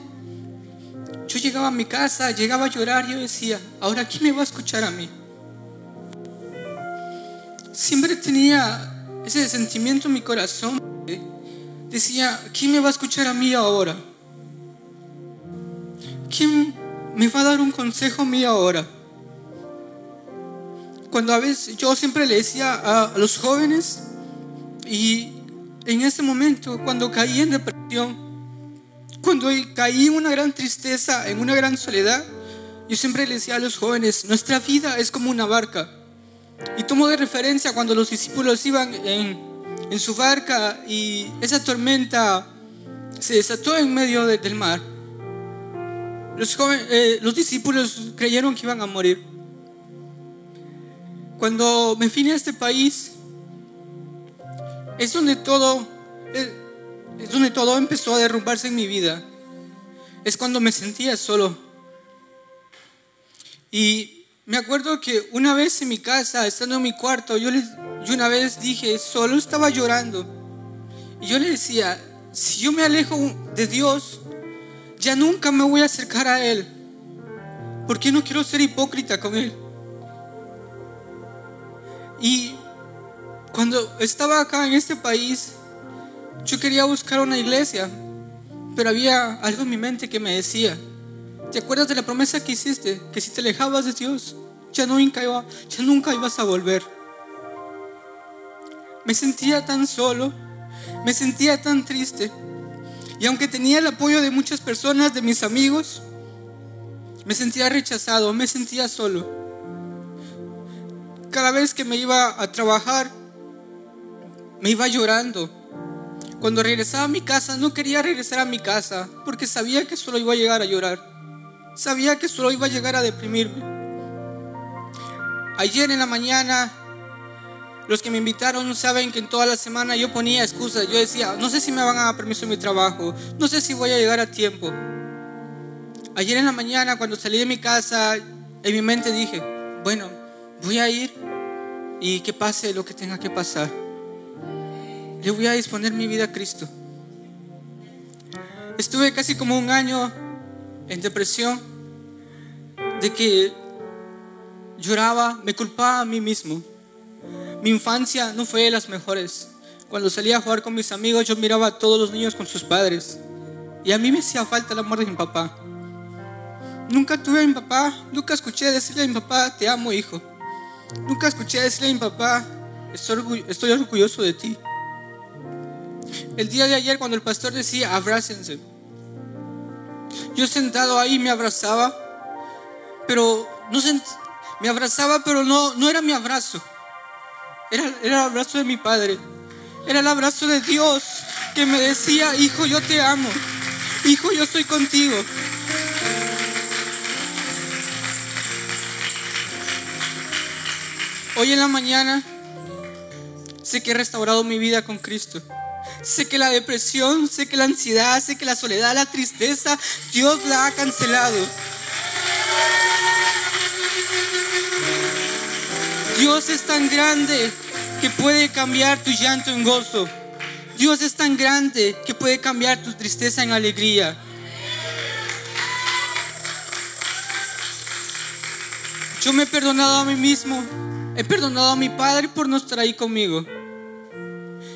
yo llegaba a mi casa, llegaba a llorar, yo decía, ahora ¿quién me va a escuchar a mí? Siempre tenía ese sentimiento en mi corazón. ¿eh? Decía, ¿quién me va a escuchar a mí ahora? ¿Quién me va a dar un consejo a mí ahora? Cuando a veces yo siempre le decía a, los jóvenes y en ese momento cuando caí en depresión, cuando caí en una gran tristeza, en una gran soledad, yo siempre le decía a los jóvenes, nuestra vida es como una barca. Y tomo de referencia cuando los discípulos iban en, su barca y esa tormenta se desató en medio de- del mar. Los, joven- eh, los discípulos creyeron que iban a morir. Cuando me vine a este país, es donde todo, es, donde todo empezó a derrumbarse en mi vida. Es cuando me sentía solo. Y me acuerdo que una vez en mi casa, estando en mi cuarto, yo, les, yo una vez dije, solo estaba llorando. Y yo le decía, si yo me alejo de Dios, ya nunca me voy a acercar a Él. Porque no quiero ser hipócrita con Él. Y cuando estaba acá en este país, yo quería buscar una iglesia, pero había algo en mi mente que me decía, ¿te acuerdas de la promesa que hiciste? Que si te alejabas de Dios, ya nunca, iba, ya nunca ibas a volver. Me sentía tan solo, me sentía tan triste. Y aunque tenía el apoyo de muchas personas, de mis amigos, me sentía rechazado, me sentía solo. Cada vez que me iba a trabajar, me iba llorando. Cuando regresaba a mi casa, no quería regresar a mi casa porque sabía que solo iba a llegar a llorar. Sabía que solo iba a llegar a deprimirme. Ayer en la mañana, los que me invitaron saben que en toda la semana yo ponía excusas. Yo decía, no sé si me van a dar permiso en mi trabajo, no sé si voy a llegar a tiempo. Ayer en la mañana, cuando salí de mi casa, en mi mente dije, bueno, voy a ir y que pase lo que tenga que pasar. Le voy a disponer mi vida a Cristo. Estuve casi como un año en depresión de que lloraba, me culpaba a mí mismo. Mi infancia no fue de las mejores. Cuando salía a jugar con mis amigos, yo miraba a todos los niños con sus padres. Y a mí me hacía falta el amor de mi papá. Nunca tuve a mi papá, nunca escuché decirle a mi papá, te amo hijo. Nunca escuché decirle a mi papá, estoy orgulloso de ti. El día de ayer cuando el pastor decía, abrácense. Yo sentado ahí me abrazaba, pero no me abrazaba, pero no, no era mi abrazo. Era, era el abrazo de mi padre. Era el abrazo de Dios que me decía, hijo, yo te amo. Hijo, yo estoy contigo. Hoy en la mañana sé que he restaurado mi vida con Cristo. Sé que la depresión, sé que la ansiedad, sé que la soledad, la tristeza, Dios la ha cancelado. Dios es tan grande que puede cambiar tu llanto en gozo. Dios es tan grande que puede cambiar tu tristeza en alegría. Yo me he perdonado a mí mismo. He perdonado a mi padre por no estar ahí conmigo.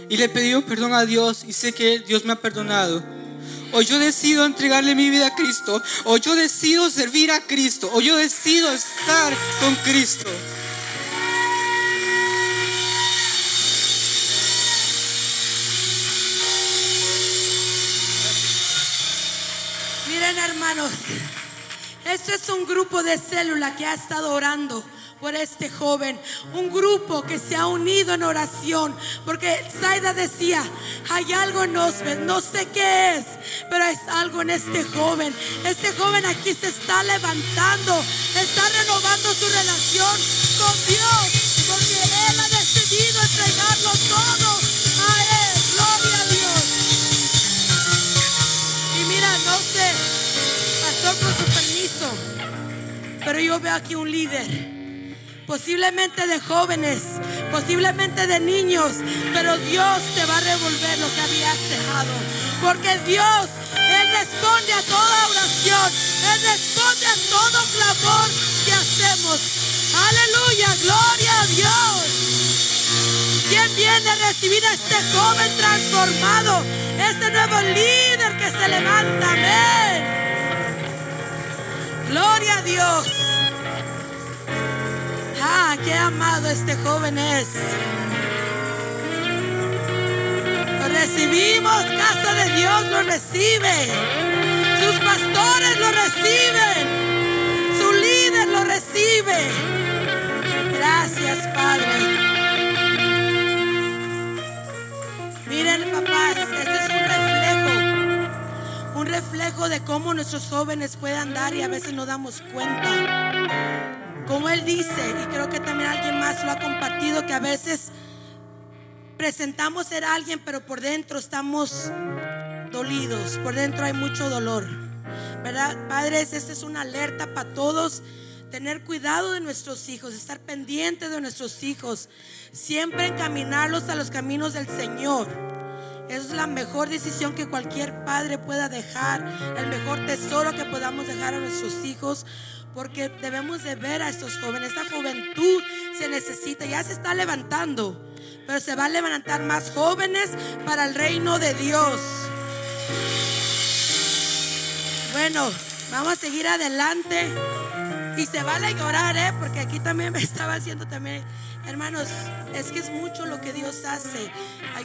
Y le he pedido perdón a Dios y sé que Dios me ha perdonado. O yo decido entregarle mi vida a Cristo. O yo decido servir a Cristo. O yo decido estar con Cristo. Miren hermanos, esto es un grupo de célula que ha estado orando por este joven, un grupo que se ha unido en oración, porque Zaida decía, hay algo en Osbed, no sé qué es, pero es algo en este joven. Este joven aquí se está levantando, está renovando su relación con Dios, porque Él ha decidido entregarlo todo a Él. Gloria a Dios. Y mira, no sé, pastor, con su permiso, pero yo veo aquí un líder posiblemente de jóvenes, posiblemente de niños, pero Dios te va a revolver lo que habías dejado. Porque Dios, Él responde a toda oración, Él responde a todo clamor que hacemos. Aleluya, gloria a Dios. ¿Quién viene a recibir a este joven transformado? Este nuevo líder que se levanta. Amén. Gloria a Dios. Ah, qué amado este joven es. Lo recibimos, casa de Dios lo recibe. Sus pastores lo reciben. Su líder lo recibe. Gracias, Padre. Miren, papás, este es un reflejo. Un reflejo de cómo nuestros jóvenes pueden andar y a veces no damos cuenta. Como Él dice, y creo que también alguien más lo ha compartido, que a veces presentamos ser alguien, pero por dentro estamos dolidos, por dentro hay mucho dolor. ¿Verdad? Padres, esta es una alerta para todos. Tener cuidado de nuestros hijos, estar pendiente de nuestros hijos, siempre encaminarlos a los caminos del Señor. Es la mejor decisión que cualquier padre pueda dejar, el mejor tesoro que podamos dejar a nuestros hijos, porque debemos de ver a estos jóvenes. Esta juventud se necesita, ya se está levantando, pero se va a levantar más jóvenes para el reino de Dios. Bueno, vamos a seguir adelante. Y se vale llorar, ¿eh? Porque aquí también me estaba haciendo también. Hermanos, es que es mucho lo que Dios hace.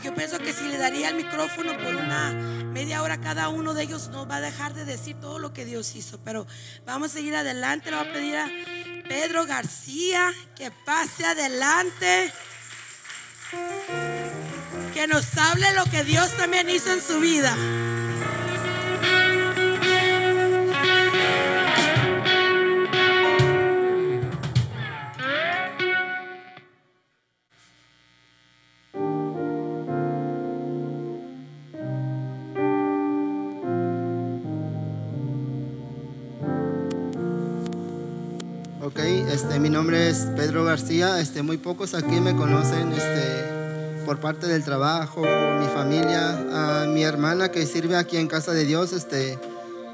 Yo pienso que si le daría el micrófono por una media hora cada uno de ellos, no va a dejar de decir todo lo que Dios hizo. Pero vamos a seguir adelante. Le voy a pedir a Pedro García que pase adelante. Que nos hable lo que Dios también hizo en su vida. Este, mi nombre es Pedro García. Este, muy pocos aquí me conocen este, por parte del trabajo, mi familia. Mi hermana que sirve aquí en Casa de Dios este,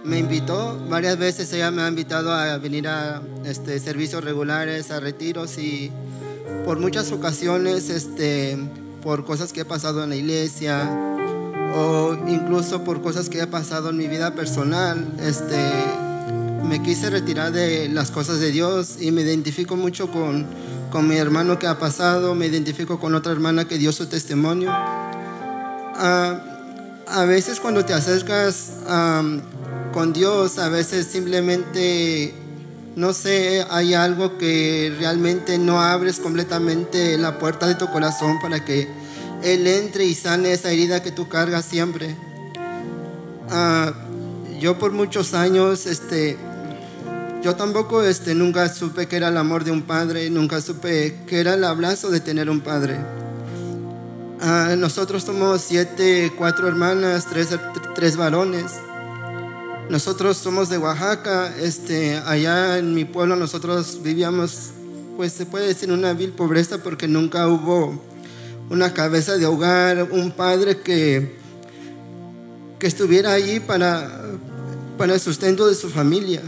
me invitó. Varias veces ella me ha invitado a venir a este, servicios regulares, a retiros y por muchas ocasiones, este, por cosas que he pasado en la iglesia o incluso por cosas que he pasado en mi vida personal, este, me quise retirar de las cosas de Dios y me identifico mucho con, con mi hermano que ha pasado, me identifico con otra hermana que dio su testimonio. Ah, a veces cuando te acercas con Dios, a veces simplemente, no sé, hay algo que realmente no abres completamente la puerta de tu corazón para que Él entre y sane esa herida que tú cargas siempre. Ah, yo por muchos años, este, yo tampoco este, nunca supe que era el amor de un padre, nunca supe que era el abrazo de tener un padre. Ah, nosotros somos siete, cuatro hermanas, tres, tres varones. Nosotros somos de Oaxaca, este, allá en mi pueblo nosotros vivíamos, pues se puede decir una vil pobreza porque nunca hubo una cabeza de hogar, un padre que, que estuviera allí para, para el sustento de su familia.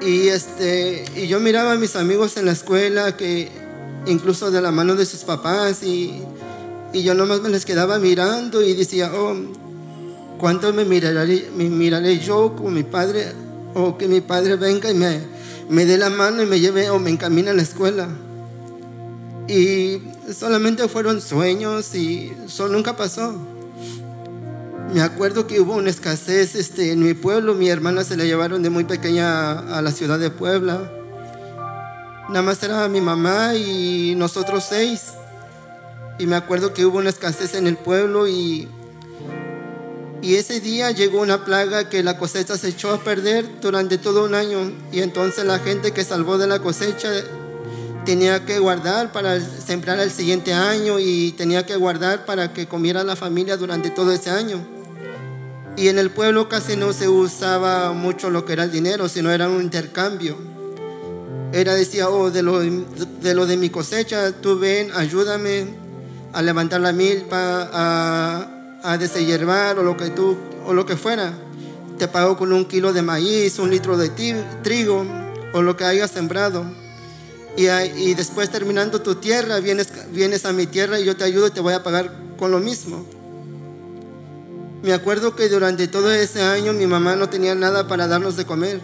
Y, este, y yo miraba a mis amigos en la escuela que incluso de la mano de sus papás y, y yo nomás me les quedaba mirando y decía, oh, ¿cuánto me miraré, miraré yo con mi padre o que mi padre venga y me, me dé la mano y me lleve o me encamine a la escuela? Y solamente fueron sueños y eso nunca pasó. Me acuerdo que hubo una escasez este, en mi pueblo. Mi hermana se la llevaron de muy pequeña a la ciudad de Puebla. Nada más era mi mamá y nosotros seis. Y me acuerdo que hubo una escasez en el pueblo y, y ese día llegó una plaga que la cosecha se echó a perder durante todo un año. Y entonces la gente que salvó de la cosecha tenía que guardar para sembrar el siguiente año y tenía que guardar para que comiera la familia durante todo ese año. Y en el pueblo casi no se usaba mucho lo que era el dinero, sino era un intercambio. Era decía, oh, de lo de, mi cosecha, tú ven, ayúdame a levantar la milpa, a, a deshiervar o lo que tú, o lo que fuera. Te pago con un kilo de maíz, un litro de trigo o lo que hayas sembrado. Y, y después terminando tu tierra, vienes, vienes a mi tierra y yo te ayudo y te voy a pagar con lo mismo. Me acuerdo que durante todo ese año mi mamá no tenía nada para darnos de comer.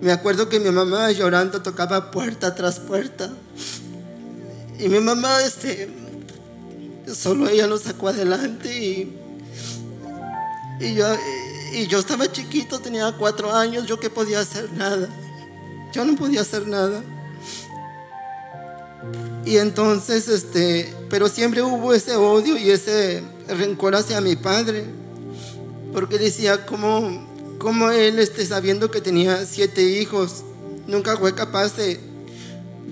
Me acuerdo que mi mamá llorando tocaba puerta tras puerta. Y mi mamá, este, solo ella nos sacó adelante y, y yo, y yo estaba chiquito, tenía cuatro años, yo que podía hacer nada. Yo no podía hacer nada. Y entonces, este, pero siempre hubo ese odio y ese rencor hacia mi padre, porque decía, ¿cómo, cómo él, este, sabiendo que tenía siete hijos, nunca fue capaz de,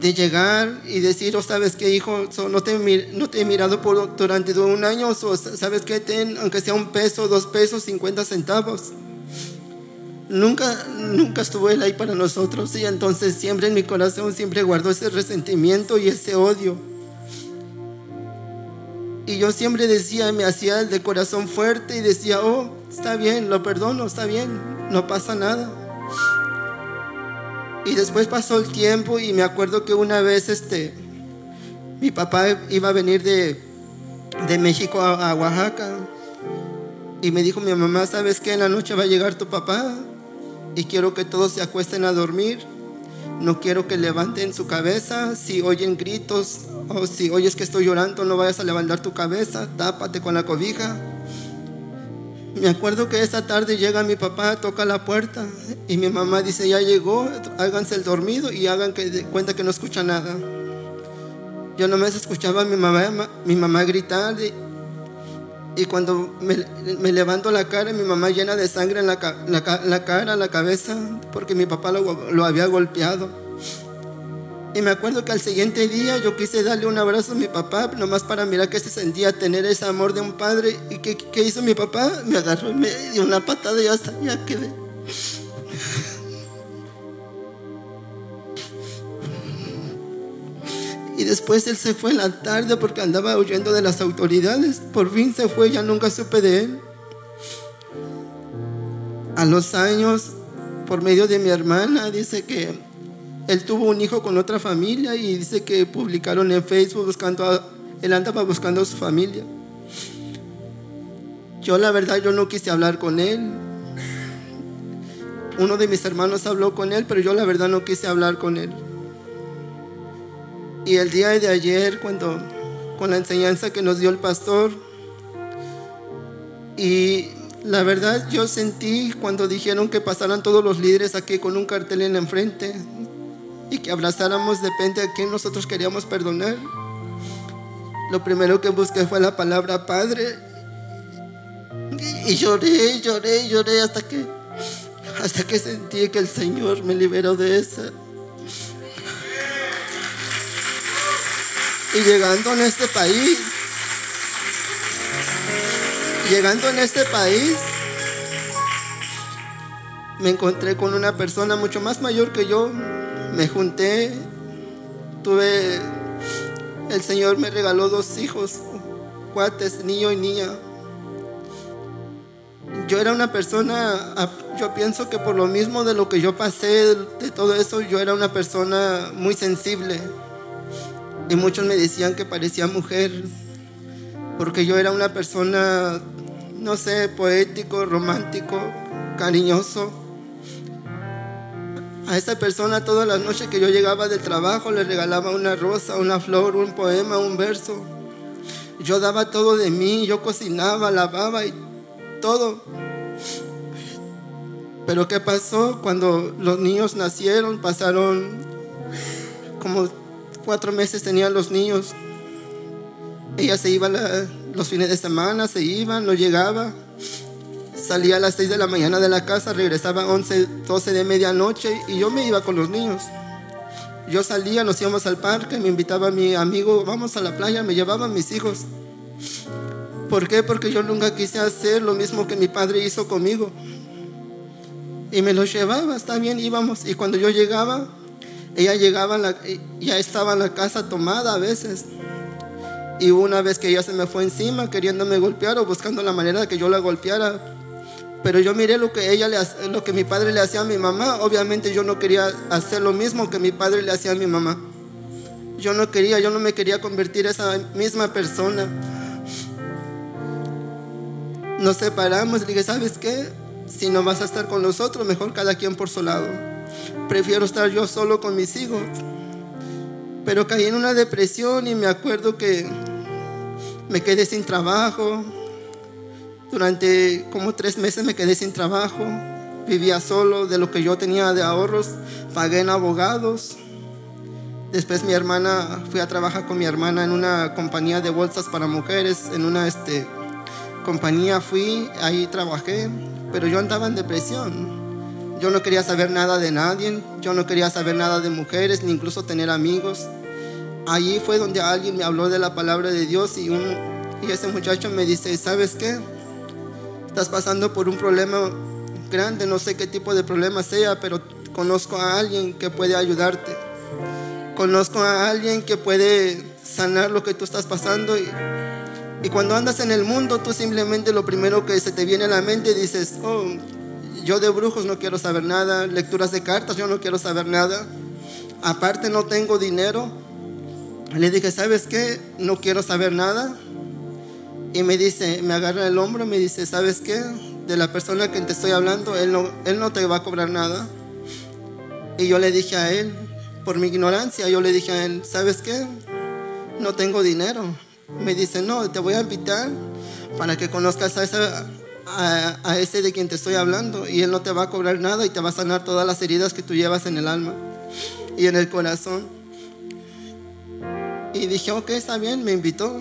de llegar y decir, oh, ¿sabes qué, hijo? No, te, no te he mirado por, durante un año, so, ¿sabes qué? Ten, aunque sea un peso, dos pesos, cincuenta centavos. Nunca, nunca estuvo él ahí para nosotros y entonces siempre en mi corazón siempre guardó ese resentimiento y ese odio. Y yo siempre decía, me hacía el de corazón fuerte y decía, oh, está bien, lo perdono, está bien, no pasa nada. Y después pasó el tiempo y me acuerdo que una vez este, mi papá iba a venir de, de México a, a Oaxaca y me dijo mi mamá, ¿sabes qué? En la noche va a llegar tu papá y quiero que todos se acuesten a dormir. No quiero que levanten su cabeza. Si oyen gritos o si oyes que estoy llorando, no vayas a levantar tu cabeza. Tápate con la cobija. Me acuerdo que esa tarde llega mi papá, toca la puerta y mi mamá dice, ya llegó, háganse el dormido y hagan que de cuenta que no escucha nada. Yo nomás escuchaba a mi mamá, mi mamá gritar y, cuando me, levanto la cara, mi mamá llena de sangre en la, la la cara, la cabeza, porque mi papá lo, había golpeado. Y me acuerdo que al siguiente día yo quise darle un abrazo a mi papá, nomás para mirar que se sentía tener ese amor de un padre. ¿Y qué, qué hizo mi papá? Me agarró y me dio una patada y ya, está, ya quedé. Y después él se fue en la tarde porque andaba huyendo de las autoridades. Por fin se fue, ya nunca supe de él. A los años, por medio de mi hermana, dice que él tuvo un hijo con otra familia y dice que publicaron en Facebook buscando a, él andaba buscando a su familia. Yo la verdad yo no quise hablar con él. Uno de mis hermanos habló con él, pero yo la verdad no quise hablar con él. Y el día de ayer, cuando con la enseñanza que nos dio el pastor, y la verdad yo sentí cuando dijeron que pasaran todos los líderes aquí con un cartel en la enfrente y que abrazáramos depende a quién nosotros queríamos perdonar. Lo primero que busqué fue la palabra Padre. Y lloré, lloré, lloré hasta que, hasta que sentí que el Señor me liberó de esa. Y llegando en este país, llegando en este país, me encontré con una persona mucho más mayor que yo. Me junté, tuve, el Señor me regaló dos hijos, cuates, niño y niña. Yo era una persona, yo pienso que por lo mismo de lo que yo pasé, de todo eso, yo era una persona muy sensible. Y muchos me decían que parecía mujer, porque yo era una persona, no sé, poético, romántico, cariñoso. A esa persona todas las noches que yo llegaba del trabajo le regalaba una rosa, una flor, un poema, un verso. Yo daba todo de mí, yo cocinaba, lavaba y todo. Pero ¿qué pasó? Cuando los niños nacieron, pasaron como cuatro meses tenían los niños. Ella se iba la- los fines de semana, se iba, no llegaba. Salía a las 6 de la mañana de la casa, regresaba a 11, 12 de medianoche y yo me iba con los niños. Yo salía, nos íbamos al parque, me invitaba a mi amigo, vamos a la playa, me llevaban mis hijos. ¿Por qué? Porque yo nunca quise hacer lo mismo que mi padre hizo conmigo. Y me los llevaba, está bien, íbamos. Y cuando yo llegaba, ella llegaba, la- ya estaba la casa tomada a veces. Y una vez que ella se me fue encima queriéndome golpear o buscando la manera de que yo la golpeara. Pero yo miré lo que ella le lo que mi padre le hacía a mi mamá. Obviamente yo no quería hacer lo mismo que mi padre le hacía a mi mamá. Yo no quería, yo no me quería convertir en esa misma persona. Nos separamos, le dije, ¿sabes qué? Si no vas a estar con nosotros, mejor cada quien por su lado. Prefiero estar yo solo con mis hijos. Pero caí en una depresión y me acuerdo que me quedé sin trabajo. Durante como tres meses me quedé sin trabajo. Vivía solo de lo que yo tenía de ahorros. Pagué en abogados. Después mi hermana, fui a trabajar con mi hermana en una compañía de bolsas para mujeres, en una este, compañía fui, ahí trabajé, pero yo andaba en depresión. Yo no quería saber nada de nadie, yo no quería saber nada de mujeres, ni incluso tener amigos. Allí fue donde alguien me habló de la palabra de Dios y, un, y ese muchacho me dice, ¿sabes qué? Estás pasando por un problema grande, no sé qué tipo de problema sea, pero conozco a alguien que puede ayudarte. Conozco a alguien que puede sanar lo que tú estás pasando y, y cuando andas en el mundo, tú simplemente lo primero que se te viene a la mente dices, oh, yo de brujos no quiero saber nada, lecturas de cartas yo no quiero saber nada. Aparte no tengo dinero. Le dije, ¿sabes qué? No quiero saber nada. Y me dice, me agarra el hombro y me dice, ¿sabes qué? de la persona que te estoy hablando, él no, él no te va a cobrar nada. Y yo le dije a él, por mi ignorancia, yo le dije a él, ¿sabes qué? No tengo dinero. Me dice, no, te voy a invitar para que conozcas a, esa, a, ese de quien te estoy hablando. Y él no te va a cobrar nada y te va a sanar todas las heridas que tú llevas en el alma y en el corazón. Y dije, ok, está bien, me invitó.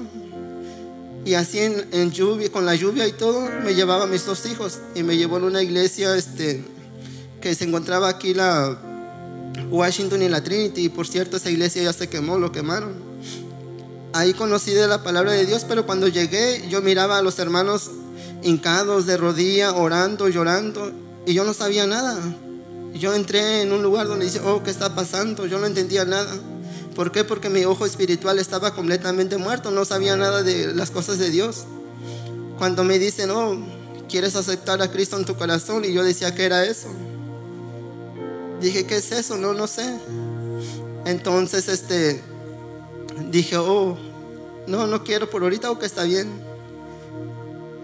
Y así en, en lluvia, con la lluvia y todo, me llevaba a mis dos hijos y me llevó a una iglesia este, que se encontraba aquí la Washington y la Trinity. Y por cierto, esa iglesia ya se quemó, lo quemaron. Ahí conocí de la palabra de Dios, pero cuando llegué yo miraba a los hermanos hincados de rodilla, orando, llorando, y yo no sabía nada. Yo entré en un lugar donde dice, oh, ¿qué está pasando? Yo no entendía nada. ¿Por qué? Porque mi ojo espiritual estaba completamente muerto, no sabía nada de las cosas de Dios. Cuando me dicen, oh, ¿quieres aceptar a Cristo en tu corazón? Y yo decía, ¿qué era eso? Dije, ¿qué es eso? No, no sé. Entonces, este, dije, oh, no, no quiero por ahorita, o que está bien.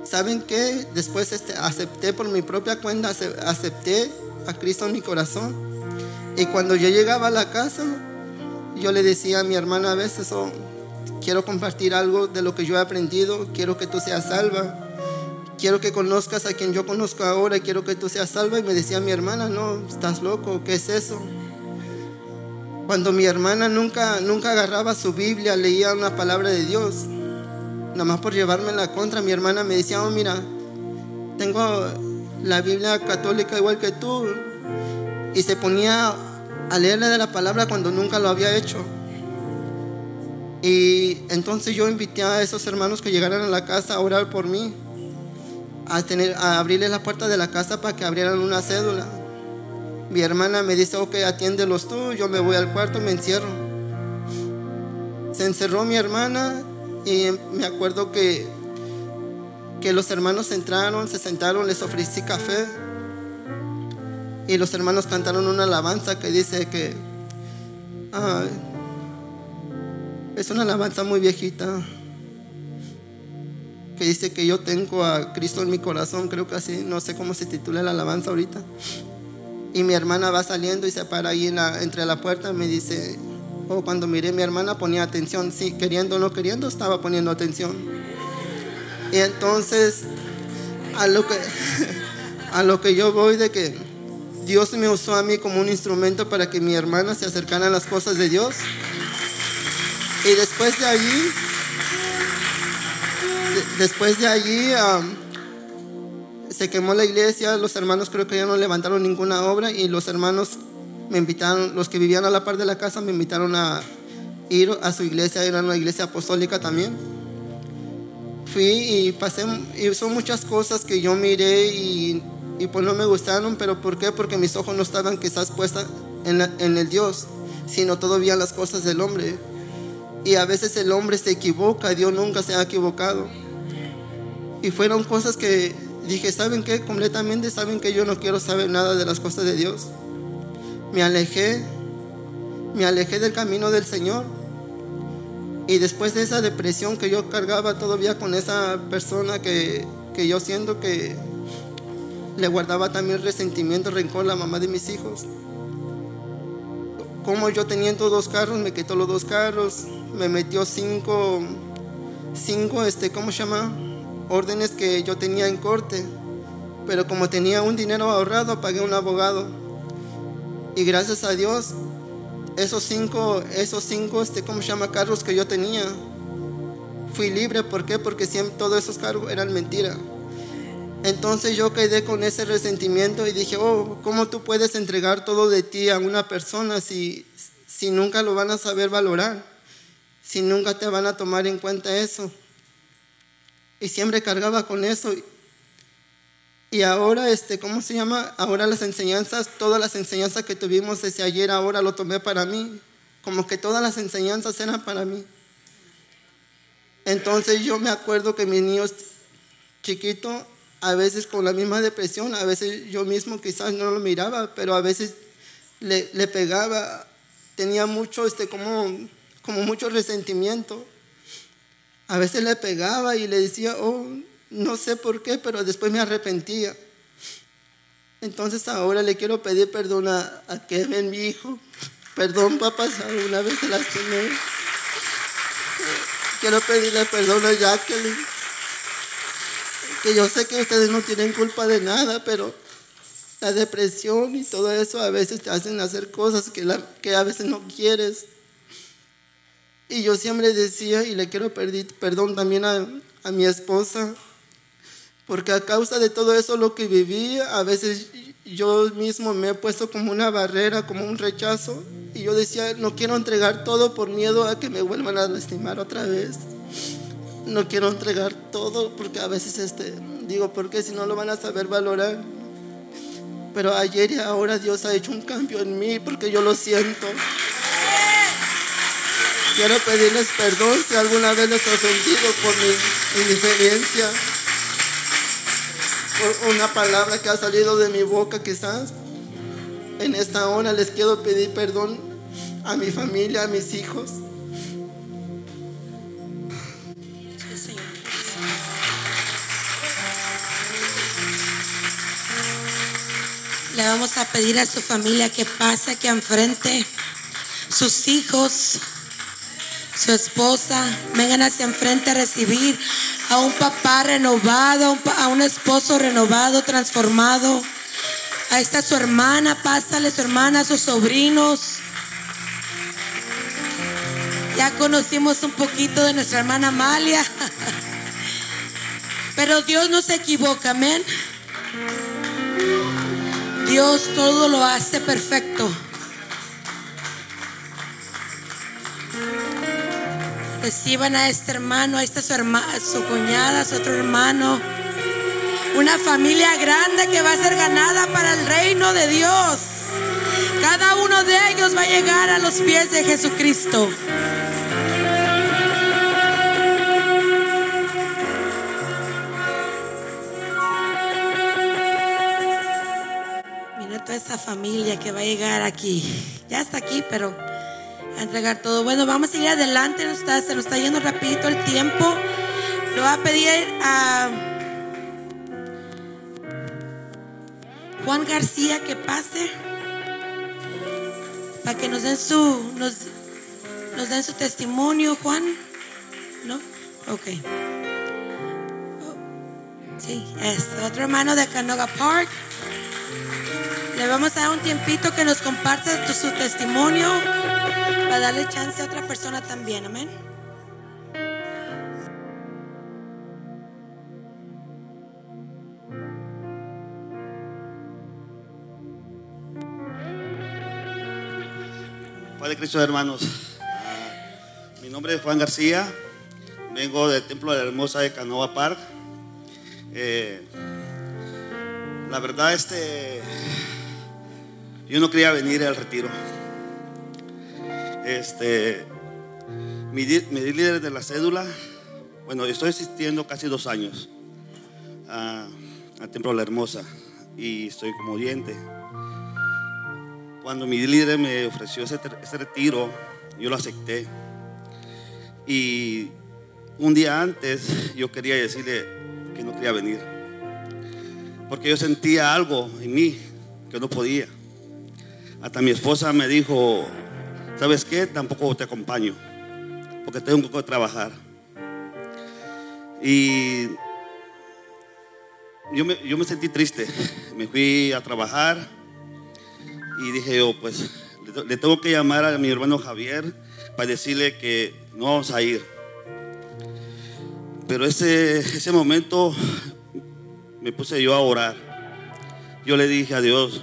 ¿Saben qué? Después este, acepté por mi propia cuenta, ace- acepté a Cristo en mi corazón. Y cuando yo llegaba a la casa, yo le decía a mi hermana a veces, oh, quiero compartir algo de lo que yo he aprendido, quiero que tú seas salva, quiero que conozcas a quien yo conozco ahora, quiero que tú seas salva. Y me decía mi hermana, no, estás loco, ¿qué es eso? Cuando mi hermana nunca, nunca agarraba su Biblia, leía una palabra de Dios, nada más por llevarme la contra, mi hermana me decía, oh, mira, tengo la Biblia católica igual que tú. Y se ponía a leerle de la palabra cuando nunca lo había hecho. Y entonces yo invité a esos hermanos que llegaran a la casa a orar por mí, a, tener, a abrirle la puerta de la casa para que abrieran una cédula. Mi hermana me dice, ok, atiéndelos tú, yo me voy al cuarto, me encierro. Se encerró mi hermana y me acuerdo que, que los hermanos entraron, se sentaron, les ofrecí café y los hermanos cantaron una alabanza que dice que es una alabanza muy viejita que dice que yo tengo a Cristo en mi corazón, creo que así, no sé cómo se titula la alabanza ahorita. Y mi hermana va saliendo y se para ahí entre la puerta y me dice, oh, cuando miré a mi hermana ponía atención, sí, queriendo o no queriendo, estaba poniendo atención. Y entonces, a lo que, [laughs] a lo que yo voy de que Dios me usó a mí como un instrumento para que mi hermana se acercara a las cosas de Dios. Y después de allí, de- después de allí, se quemó la iglesia, los hermanos creo que ya no levantaron ninguna obra y los hermanos me invitaron, los que vivían a la par de la casa me invitaron a ir a su iglesia, era una iglesia apostólica también. Fui y pasé, y son muchas cosas que yo miré y, y pues no me gustaron, pero ¿por qué? Porque mis ojos no estaban quizás puestas en, en el Dios, sino todavía las cosas del hombre. Y a veces el hombre se equivoca, Dios nunca se ha equivocado. Y fueron cosas que dije, ¿saben qué? Completamente saben que yo no quiero saber nada de las cosas de Dios. Me alejé, me alejé del camino del Señor. Y después de esa depresión que yo cargaba todavía con esa persona que, que yo siento que le guardaba también resentimiento, rencor, la mamá de mis hijos. Como yo teniendo dos carros, me quitó los dos carros, me metió cinco, cinco, este, ¿cómo se llama? Órdenes que yo tenía en corte. Pero como tenía un dinero ahorrado, pagué un abogado. Y gracias a Dios, esos cinco, esos cinco, este, ¿cómo se llama? Carros que yo tenía, fui libre. ¿Por qué? Porque siempre todos esos cargos eran mentira. Entonces yo quedé con ese resentimiento y dije, oh, ¿cómo tú puedes entregar todo de ti a una persona si, si nunca lo van a saber valorar? Si nunca te van a tomar en cuenta eso. Y siempre cargaba con eso. Y ahora, este, ¿cómo se llama? Ahora las enseñanzas, todas las enseñanzas que tuvimos desde ayer, ahora lo tomé para mí. Como que todas las enseñanzas eran para mí. Entonces yo me acuerdo que mis niños chiquitos, a veces con la misma depresión, a veces yo mismo quizás no lo miraba, pero a veces le, le pegaba, tenía mucho, este, como, como mucho resentimiento. A veces le pegaba y le decía, oh, no sé por qué, pero después me arrepentía. Entonces ahora le quiero pedir perdón a, Kevin, mi hijo. Perdón, papá, alguna vez te lastimé. Quiero pedirle perdón a Jacqueline. Que yo sé que ustedes no tienen culpa de nada, pero la depresión y todo eso a veces te hacen hacer cosas que, que a veces no quieres. Y yo siempre decía, y le quiero pedir perdón también a, a mi esposa, porque a causa de todo eso lo que viví, a veces yo mismo me he puesto como una barrera, como un rechazo, y yo decía, no quiero entregar todo por miedo a que me vuelvan a lastimar otra vez. No quiero entregar todo porque a veces este, digo, porque si no lo van a saber valorar. Pero ayer y ahora Dios ha hecho un cambio en mí porque yo lo siento. Quiero pedirles perdón si alguna vez les he ofendido por mi indiferencia, una palabra que ha salido de mi boca quizás. En esta hora les quiero pedir perdón a mi familia, a mis hijos. Le vamos a pedir a su familia que pase aquí enfrente. Sus hijos, su esposa, vengan hacia enfrente a recibir a un papá renovado, a un esposo renovado, transformado. Ahí está su hermana, pásale su hermana, sus sobrinos. Ya conocimos un poquito de nuestra hermana Amalia. [laughs] Pero Dios no se equivoca, amén. Dios todo lo hace perfecto. Reciban a este hermano, a esta su hermana, su cuñada, su otro hermano. Una familia grande que va a ser ganada para el reino de Dios. Cada uno de ellos va a llegar a los pies de Jesucristo. Mira toda esa familia que va a llegar aquí. Ya está aquí, pero a entregar todo. Bueno, vamos a ir adelante. se nos está yendo rapidito el tiempo. Le voy a pedir a Juan García que pase para que nos den su nos, den su testimonio, Juan. ¿No? Ok. Sí, es otro hermano de Canoga Park. Le vamos a dar un tiempito que nos comparta su testimonio para darle chance a otra persona también, amén. Padre Cristo, hermanos. Mi nombre es Juan García. Vengo del Templo de la Hermosa de Canoa Park. Eh, la verdad, este, yo no quería venir al retiro. Este, mi, mi líder de la cédula, bueno, estoy asistiendo casi dos años a- al Templo la Hermosa y estoy como oyente. Cuando mi líder me ofreció ese retiro, yo lo acepté. Y un día antes yo quería decirle que no quería venir. Porque yo sentía algo en mí que no podía. Hasta mi esposa me dijo, ¿sabes qué? Tampoco te acompaño. Porque tengo que trabajar. Y yo me, yo me sentí triste. [laughs] Me fui a trabajar. Y dije yo, pues le te- le tengo que llamar a mi hermano Javier para decirle que no vamos a ir. Pero ese, ese momento me puse yo a orar. Yo le dije a Dios,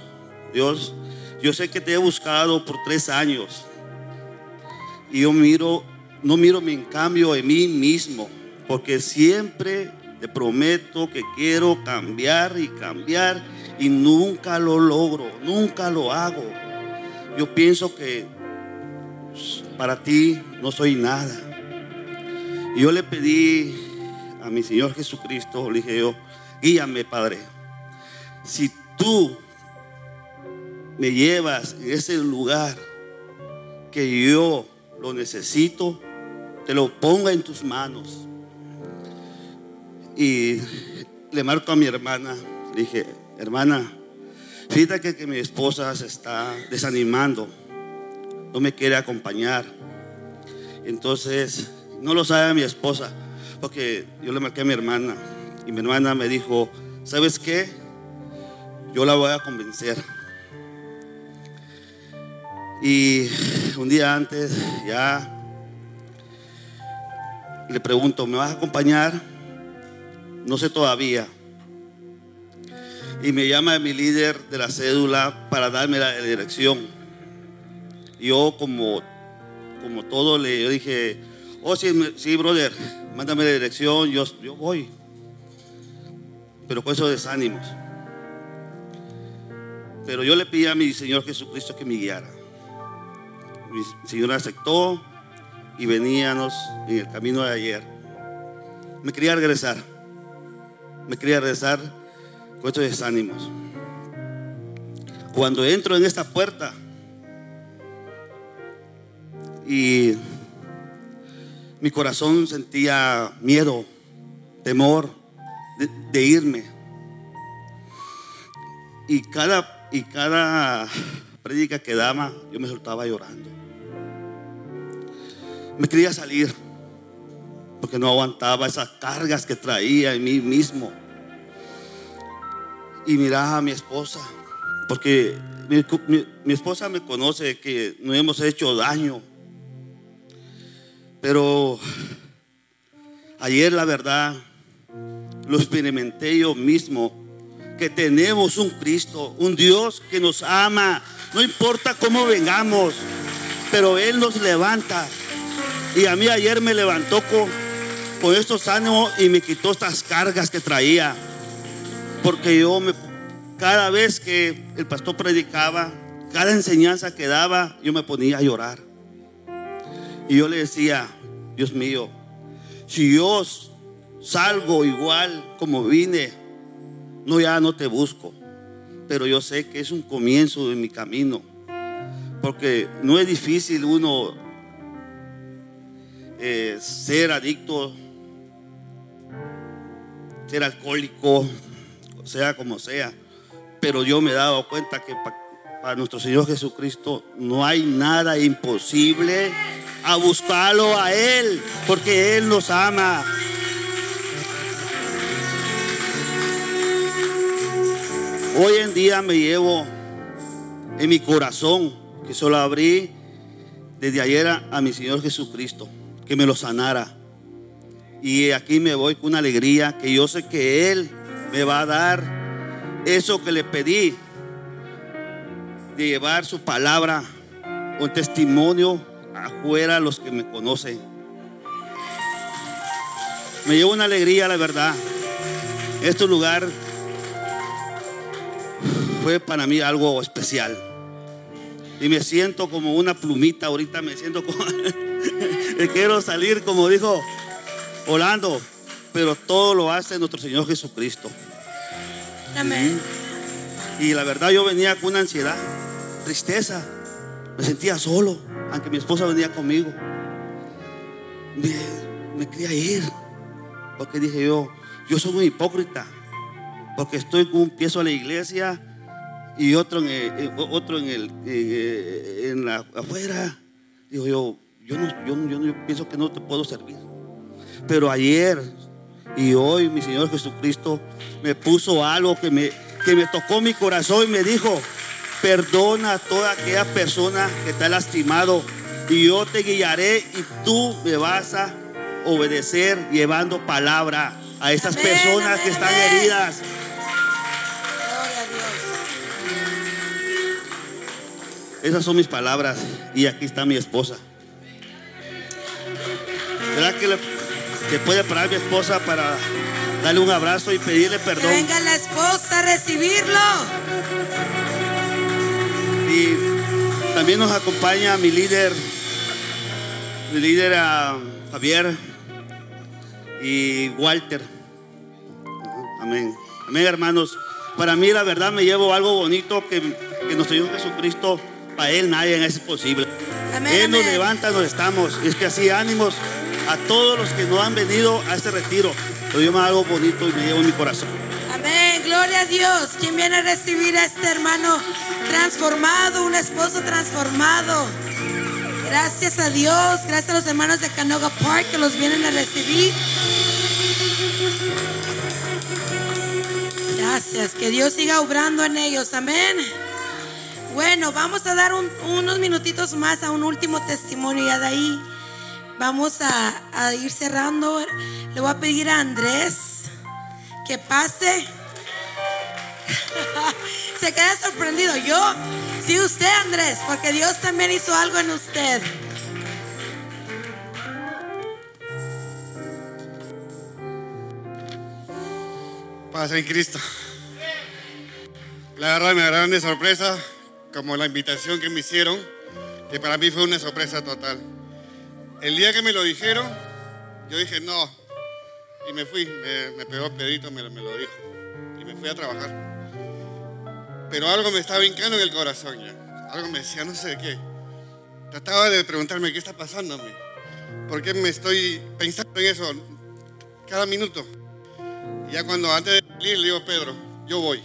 Dios, yo sé que te he buscado por tres años. Y yo miro, no miro mi cambio en mí mismo, porque siempre te prometo que quiero cambiar y cambiar y nunca lo logro, nunca lo hago. Yo pienso que para ti no soy nada. Yo le pedí a mi Señor Jesucristo, le dije yo, guíame Padre. Si tú me llevas en ese lugar que yo lo necesito, te lo ponga en tus manos. Y le marco a mi hermana. Le dije, hermana, fíjate que, que mi esposa se está desanimando. No me quiere acompañar. Entonces, no lo sabe mi esposa. Porque yo le marqué a mi hermana. Y mi hermana me dijo, ¿sabes qué? Yo la voy a convencer. Y un día antes ya le pregunto, ¿me vas a acompañar? No sé todavía. Y me llama mi líder de la cédula para darme la dirección. Yo como, como todo le dije, oh sí, sí, brother, mándame la dirección, yo, yo voy. Pero con esos desánimos. Pero yo le pedí a mi Señor Jesucristo que me guiara. Mi Señor aceptó y veníamos en el camino de ayer. Me quería regresar. Me quería regresar con estos desánimos. Cuando entro en esta puerta y mi corazón sentía miedo, temor de, de irme. Y cada, y cada prédica que daba, yo me soltaba llorando. Me quería salir porque no aguantaba esas cargas que traía en mí mismo. Y miraba a mi esposa, porque mi, esposa me conoce que no hemos hecho daño. Pero ayer la verdad lo experimenté yo mismo, que tenemos un Cristo, un Dios que nos ama, no importa cómo vengamos, pero Él nos levanta. Y a mí ayer me levantó con, con estos ánimos y me quitó estas cargas que traía. Porque yo me, cada vez que el pastor predicaba, cada enseñanza que daba, yo me ponía a llorar. Y yo le decía, Dios mío, si yo salgo igual como vine, no ya no te busco, pero yo sé que es un comienzo de mi camino, porque no es difícil uno eh, ser adicto, ser alcohólico, sea como sea, pero yo me he dado cuenta que pa- para nuestro Señor Jesucristo no hay nada imposible a buscarlo a Él, porque Él nos ama. Hoy en día me llevo en mi corazón, que solo abrí desde ayer a mi Señor Jesucristo, que me lo sanara. Y aquí me voy con una alegría que yo sé que Él me va a dar eso que le pedí, de llevar su palabra, un testimonio afuera a los que me conocen. Me llevo una alegría, la verdad. Este lugar fue para mí algo especial. Y me siento como una plumita ahorita, me siento como... [laughs] Quiero salir, como dijo Orlando, pero todo lo hace nuestro Señor Jesucristo. Amén. Y la verdad yo venía con una ansiedad, tristeza. Me sentía solo, aunque mi esposa venía conmigo. Me, me quería ir, porque dije yo, yo soy un hipócrita, porque estoy con un pie a la iglesia y otro en el, otro en el en, en la afuera. Digo yo, yo no, yo, yo yo pienso que no te puedo servir. Pero ayer y hoy mi Señor Jesucristo me puso algo que me, que me tocó mi corazón y me dijo, perdona a toda aquella persona que te ha lastimado y yo te guiaré y tú me vas a obedecer llevando palabra a esas Amén, personas que están amén. heridas. Gloria a Dios. Esas son mis palabras y aquí está mi esposa. ¿Verdad que, le- que puede parar mi esposa para darle un abrazo y pedirle Que perdón? venga la esposa a recibirlo. Y también nos acompaña mi líder, mi líder ah, Javier y Walter. Amén. Amén, hermanos. Para mí, la verdad, me llevo algo bonito que, que nuestro Señor Jesucristo, para Él nadie es posible. Amén, Él nos amén. levanta donde estamos. Es que así ánimos a todos los que no han venido a este retiro. Pero Dios me da algo bonito y me llevo en mi corazón. Amén, gloria a Dios. ¿Quién viene a recibir a este hermano transformado, un esposo transformado? Gracias a Dios, gracias a los hermanos de Canoga Park que los vienen a recibir. Gracias, que Dios siga obrando en ellos, amén. Bueno, vamos a dar un- unos minutitos más a un último testimonio ya de ahí vamos a, ir cerrando. Le voy a pedir a Andrés que pase. [laughs] Se queda sorprendido. Yo, sí, usted, Andrés, porque Dios también hizo algo en usted. Paz en Cristo. La verdad me agarraron de sorpresa, como la invitación que me hicieron, que para mí fue una sorpresa total. El día que me lo dijeron, yo dije no, y me fui, me, pegó Pedrito, me, me lo dijo, y me fui a trabajar. Pero algo me estaba hincando en el corazón algo me decía, no sé qué. Trataba de preguntarme qué está pasándome, por qué me estoy pensando en eso cada minuto. Y ya cuando antes de salir le digo, Pedro, yo voy,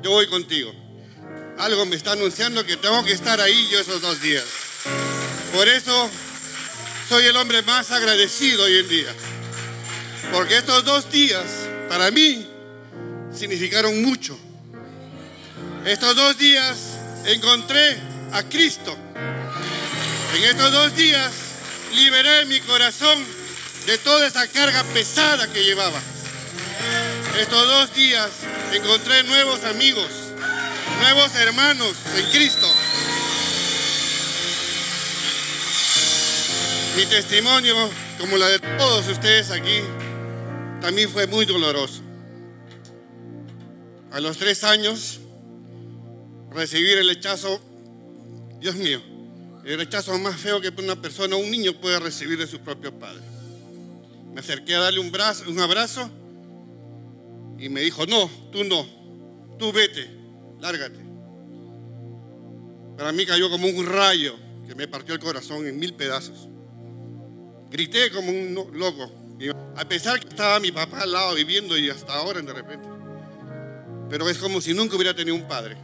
yo voy contigo. Algo me está anunciando que tengo que estar ahí yo esos dos días. Por eso soy el hombre más agradecido hoy en día. Porque estos dos días para mí significaron mucho. Estos dos días encontré a Cristo. En estos dos días liberé mi corazón de toda esa carga pesada que llevaba. Estos dos días encontré nuevos amigos, nuevos hermanos en Cristo. Mi testimonio, como la de todos ustedes aquí, también fue muy doloroso. A los tres años, recibir el rechazo, Dios mío, el rechazo más feo que una persona, un niño puede recibir de su propio padre. Me acerqué a darle un, brazo, un abrazo y me dijo, no, tú no, tú vete, lárgate. Para mí cayó como un rayo que me partió el corazón en mil pedazos. Grité como un loco, a pesar que estaba mi papá al lado viviendo y hasta ahora de repente. Pero es como si nunca hubiera tenido un padre.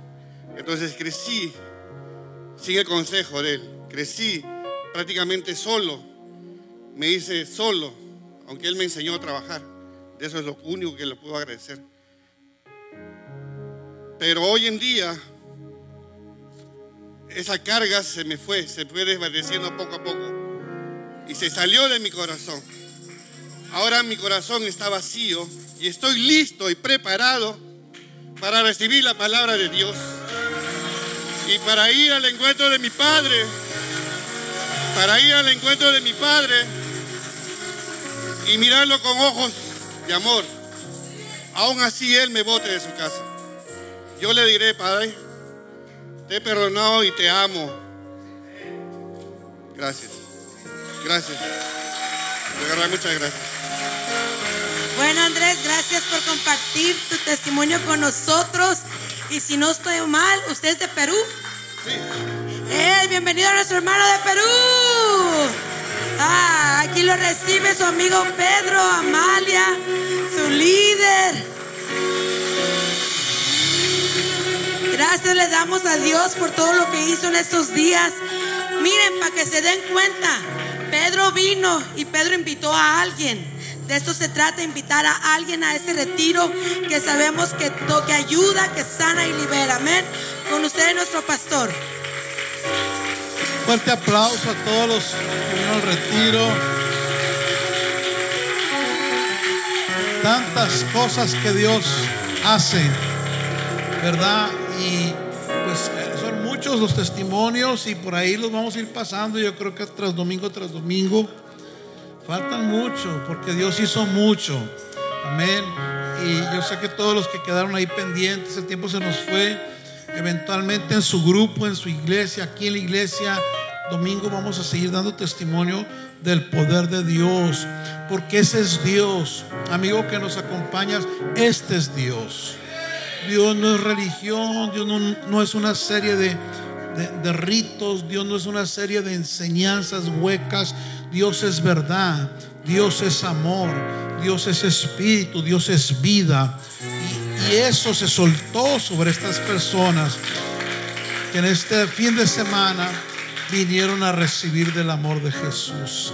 Entonces crecí sin el consejo de él, crecí prácticamente solo, me hice solo, aunque él me enseñó a trabajar. De eso es lo único que le puedo agradecer. Pero hoy en día, esa carga se me fue, se fue desvaneciendo poco a poco. Y se salió de mi corazón. Ahora mi corazón está vacío y estoy listo y preparado para recibir la palabra de Dios. Y para ir al encuentro de mi Padre. Para ir al encuentro de mi Padre y mirarlo con ojos de amor. Aún así Él me bote de su casa. Yo le diré, Padre, te he perdonado y te amo. Gracias. Gracias. De verdad, muchas gracias. Bueno, Andrés, gracias por compartir tu testimonio con nosotros. Y si no estoy mal, ¿usted es de Perú? Sí. ¡Eh! Bienvenido a nuestro hermano de Perú. Ah, aquí lo recibe su amigo Pedro, Amalia, su líder. Gracias le damos a Dios por todo lo que hizo en estos días. Miren, para que se den cuenta, Pedro vino y Pedro invitó a alguien. De esto se trata, invitar a alguien a ese retiro que sabemos que, que ayuda, que sana y libera. Amén. Con ustedes nuestro pastor. Fuerte aplauso a todos los que vinieron al retiro. Tantas cosas que Dios hace, ¿verdad? Y los testimonios y por ahí los vamos a ir pasando, yo creo que tras domingo tras domingo. Faltan mucho porque Dios hizo mucho. Amén. Y yo sé que todos los que quedaron ahí pendientes, el tiempo se nos fue. Eventualmente en su grupo, en su iglesia, aquí en la iglesia, domingo vamos a seguir dando testimonio del poder de Dios. Porque ese es Dios. Amigo que nos acompañas, este es Dios. Dios no es religión, Dios no, no es una serie de, de- ritos, Dios no es una serie de enseñanzas huecas, Dios es verdad. Dios es amor, Dios es espíritu, Dios es vida. Y eso se soltó sobre estas personas que en este fin de semana vinieron a recibir del amor de Jesús.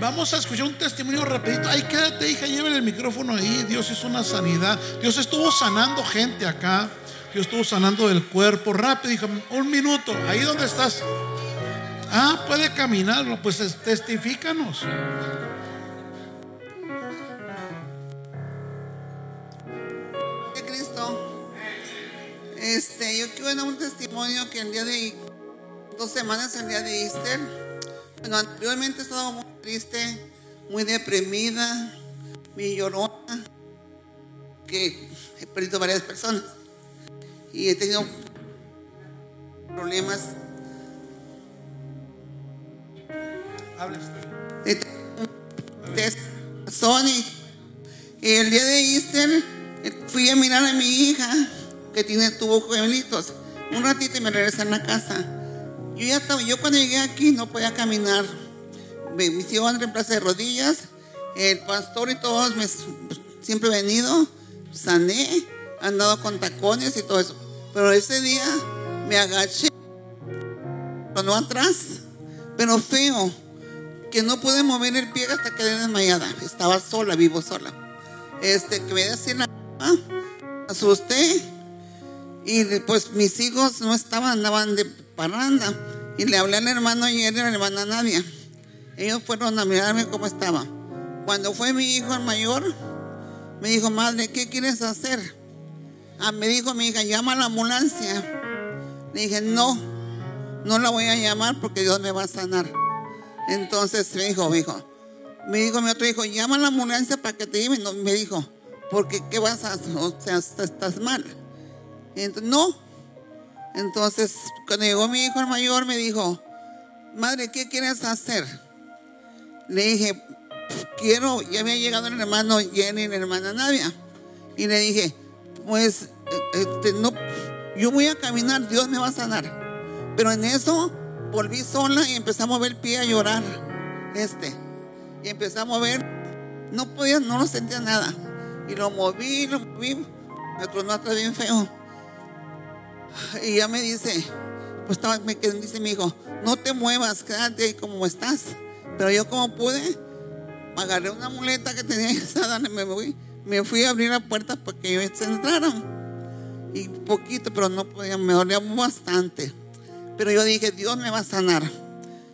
Vamos a escuchar un testimonio rapidito. Ay, quédate, hija, lleven el micrófono ahí. Dios hizo una sanidad. Dios estuvo sanando gente acá. Dios estuvo sanando del cuerpo. Rápido, hija, un minuto. Ahí donde estás. Ah, puede caminarlo. Pues testifícanos. Cristo. Este, yo quiero dar un testimonio que el día de dos semanas, el día de Easter, bueno, anteriormente estaba muy triste, muy deprimida, muy llorona, que he perdido varias personas y he tenido problemas. He tenido Sony. Y el día de Easter fui a mirar a mi hija que tiene tuvo gemelitos. Un ratito y me regresé a la casa. Yo ya estaba, yo cuando llegué aquí no podía caminar. Me hicieron reemplazo de rodillas. El pastor y todos me, siempre he venido, sané, andado con tacones y todo eso. Pero ese día me agaché, no atrás, pero feo, que no pude mover el pie hasta quedé desmayada. Estaba sola, vivo sola. Este, que me decía la asusté y pues mis hijos no estaban, andaban de parranda. Y le hablé al hermano y a la hermana Nadia. Ellos fueron a mirarme cómo estaba. Cuando fue mi hijo el mayor, me dijo, madre, ¿qué quieres hacer? Ah, me dijo mi hija, llama a la ambulancia. Le dije, no, no la voy a llamar porque Dios me va a sanar. Entonces me dijo, me me dijo mi otro hijo, llama a la ambulancia para que te lleven. Me dijo, porque ¿qué vas a hacer? O sea, estás mal. No. Entonces, cuando llegó mi hijo el mayor, me dijo, madre, ¿qué quieres hacer? Le dije, quiero, ya había llegado el hermano Jenny y la hermana Navia. Y le dije, pues, este, no, yo voy a caminar, Dios me va a sanar. Pero en eso volví sola y empecé a mover el pie a llorar. Este. Y empecé a mover, no podía, no lo sentía nada. Y lo moví, lo moví, me tronó atrás bien feo. Y ya me dice, pues estaba, me dice mi hijo, no te muevas, quédate ahí como estás. Pero yo como pude, agarré una muleta que tenía [laughs] esa, me fui, me fui a abrir la puerta para que ellos entraran. Y poquito, pero no podía, me dolía bastante. Pero yo dije, Dios me va a sanar.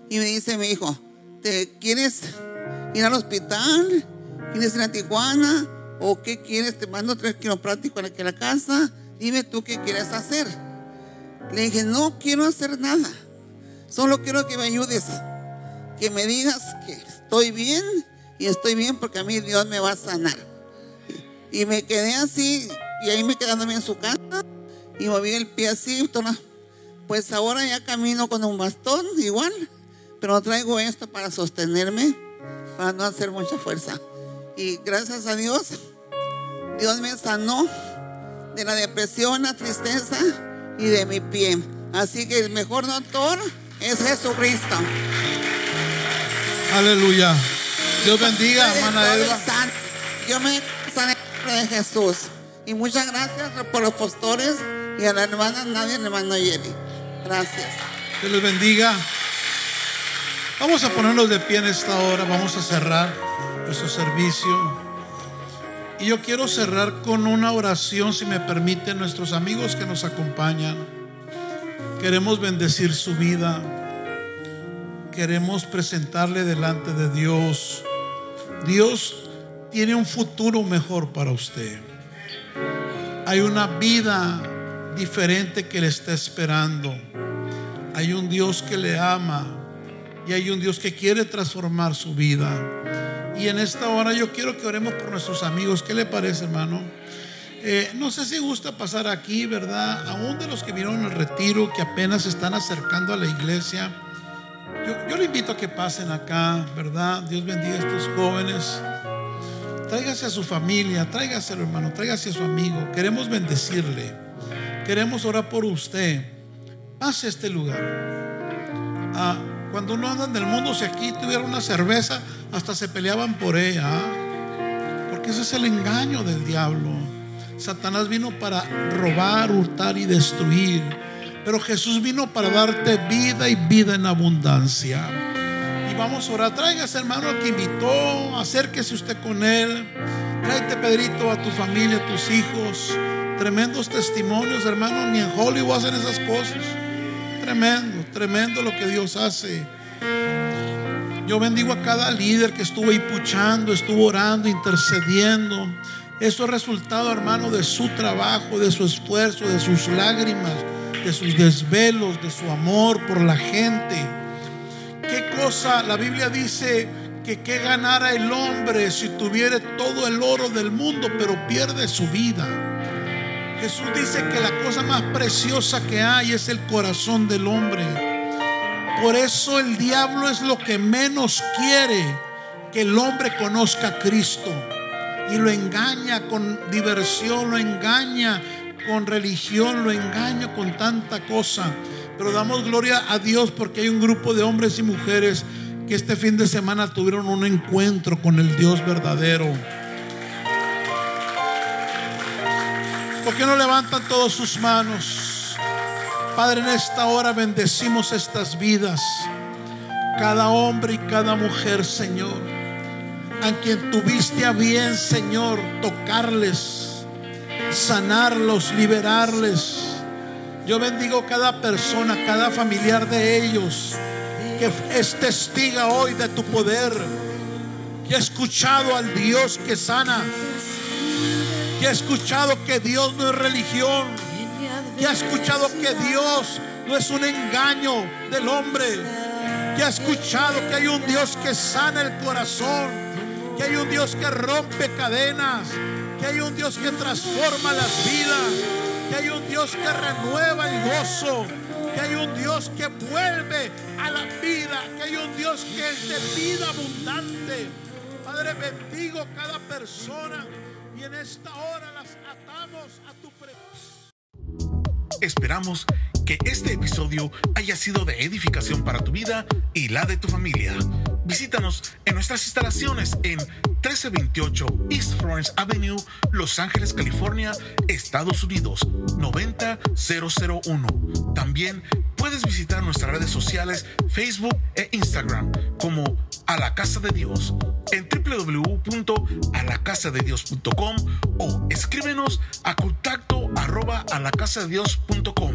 Y me dice mi hijo, ¿te quieres ir al hospital? ¿Quieres ir a Tijuana? ¿O qué quieres? Te mando tres quiroprácticos aquí a la casa. Dime tú qué quieres hacer. Le dije, no quiero hacer nada. Solo quiero que me ayudes. Que me digas que estoy bien y estoy bien porque a mí Dios me va a sanar. Y me quedé así y ahí me quedándome en su casa y moví el pie así. Pues ahora ya camino con un bastón igual, pero traigo esto para sostenerme, para no hacer mucha fuerza. Y gracias a Dios, Dios me sanó de la depresión, la tristeza y de mi pie. Así que el mejor doctor es Jesucristo. Aleluya. Dios bendiga, hermana Elba. Yo me sané de Jesús. Y muchas gracias por los pastores y a la hermana Nadia y al hermano Jerry. Gracias. Dios les bendiga. Vamos a ponernos de pie en esta hora. Vamos a cerrar nuestro servicio. Y yo quiero cerrar con una oración, si me permiten, nuestros amigos que nos acompañan. Queremos bendecir su vida. Queremos presentarle delante de Dios. Dios tiene un futuro mejor para usted. Hay una vida diferente que le está esperando. Hay un Dios que le ama y hay un Dios que quiere transformar su vida. Y en esta hora yo quiero que oremos por nuestros amigos. ¿Qué le parece, hermano? Eh, no sé si gusta pasar aquí, ¿verdad? Aún de los que vieron el retiro, que apenas se están acercando a la iglesia. Yo, le invito a que pasen acá, ¿verdad? Dios bendiga a estos jóvenes. Tráigase a su familia, tráigaselo, hermano, tráigase a su amigo. Queremos bendecirle. Queremos orar por usted. Pase a este lugar. Ah, Cuando uno anda en el mundo, si aquí tuviera una cerveza, hasta se peleaban por ella. ¿ah? Porque ese es el engaño del diablo. Satanás vino para robar, hurtar y destruir. Pero Jesús vino para darte vida y vida en abundancia. Y vamos a orar. Tráigase, hermano, al que invitó. Acérquese usted con él. Tráete, Pedrito, a tu familia, a tus hijos. Tremendos testimonios, hermano. Ni en Hollywood hacen esas cosas. Tremendo, tremendo lo que Dios hace. Yo bendigo a cada líder que estuvo ahí puchando, estuvo orando, intercediendo. Eso es resultado, hermano, de su trabajo, de su esfuerzo, de sus lágrimas, de sus desvelos, de su amor por la gente. ¿Qué cosa? La Biblia dice que qué ganara el hombre si tuviera todo el oro del mundo, pero pierde su vida. Jesús dice que la cosa más preciosa que hay es el corazón del hombre. Por eso el diablo es lo que menos quiere que el hombre conozca a Cristo. Y lo engaña con diversión, lo engaña con religión, lo engaña con tanta cosa. Pero damos gloria a Dios porque hay un grupo de hombres y mujeres que este fin de semana tuvieron un encuentro con el Dios verdadero. ¿Por qué no levantan todas sus manos? Padre, en esta hora bendecimos estas vidas, cada hombre y cada mujer, Señor, a quien tuviste a bien, Señor, tocarles, sanarlos, liberarles. Yo bendigo cada persona, cada familiar de ellos que es testiga hoy de tu poder, que ha escuchado al Dios que sana, que ha escuchado que Dios no es religión, que ha escuchado que Dios no es un engaño del hombre, que ha escuchado que hay un Dios que sana el corazón, que hay un Dios que rompe cadenas, que hay un Dios que transforma las vidas, que hay un Dios que renueva el gozo, que hay un Dios que vuelve a la vida, que hay un Dios que es de vida abundante. Padre, bendigo cada persona y en esta hora las atamos a tu presencia. Esperamos que este episodio haya sido de edificación para tu vida y la de tu familia. Visítanos en nuestras instalaciones en 1328 East Florence Avenue, Los Ángeles, California, Estados Unidos 90001. También puedes visitar nuestras redes sociales Facebook e Instagram como A la Casa de Dios en www.alacasadedios.com o escríbenos a contacto arroba alacasadedios.com.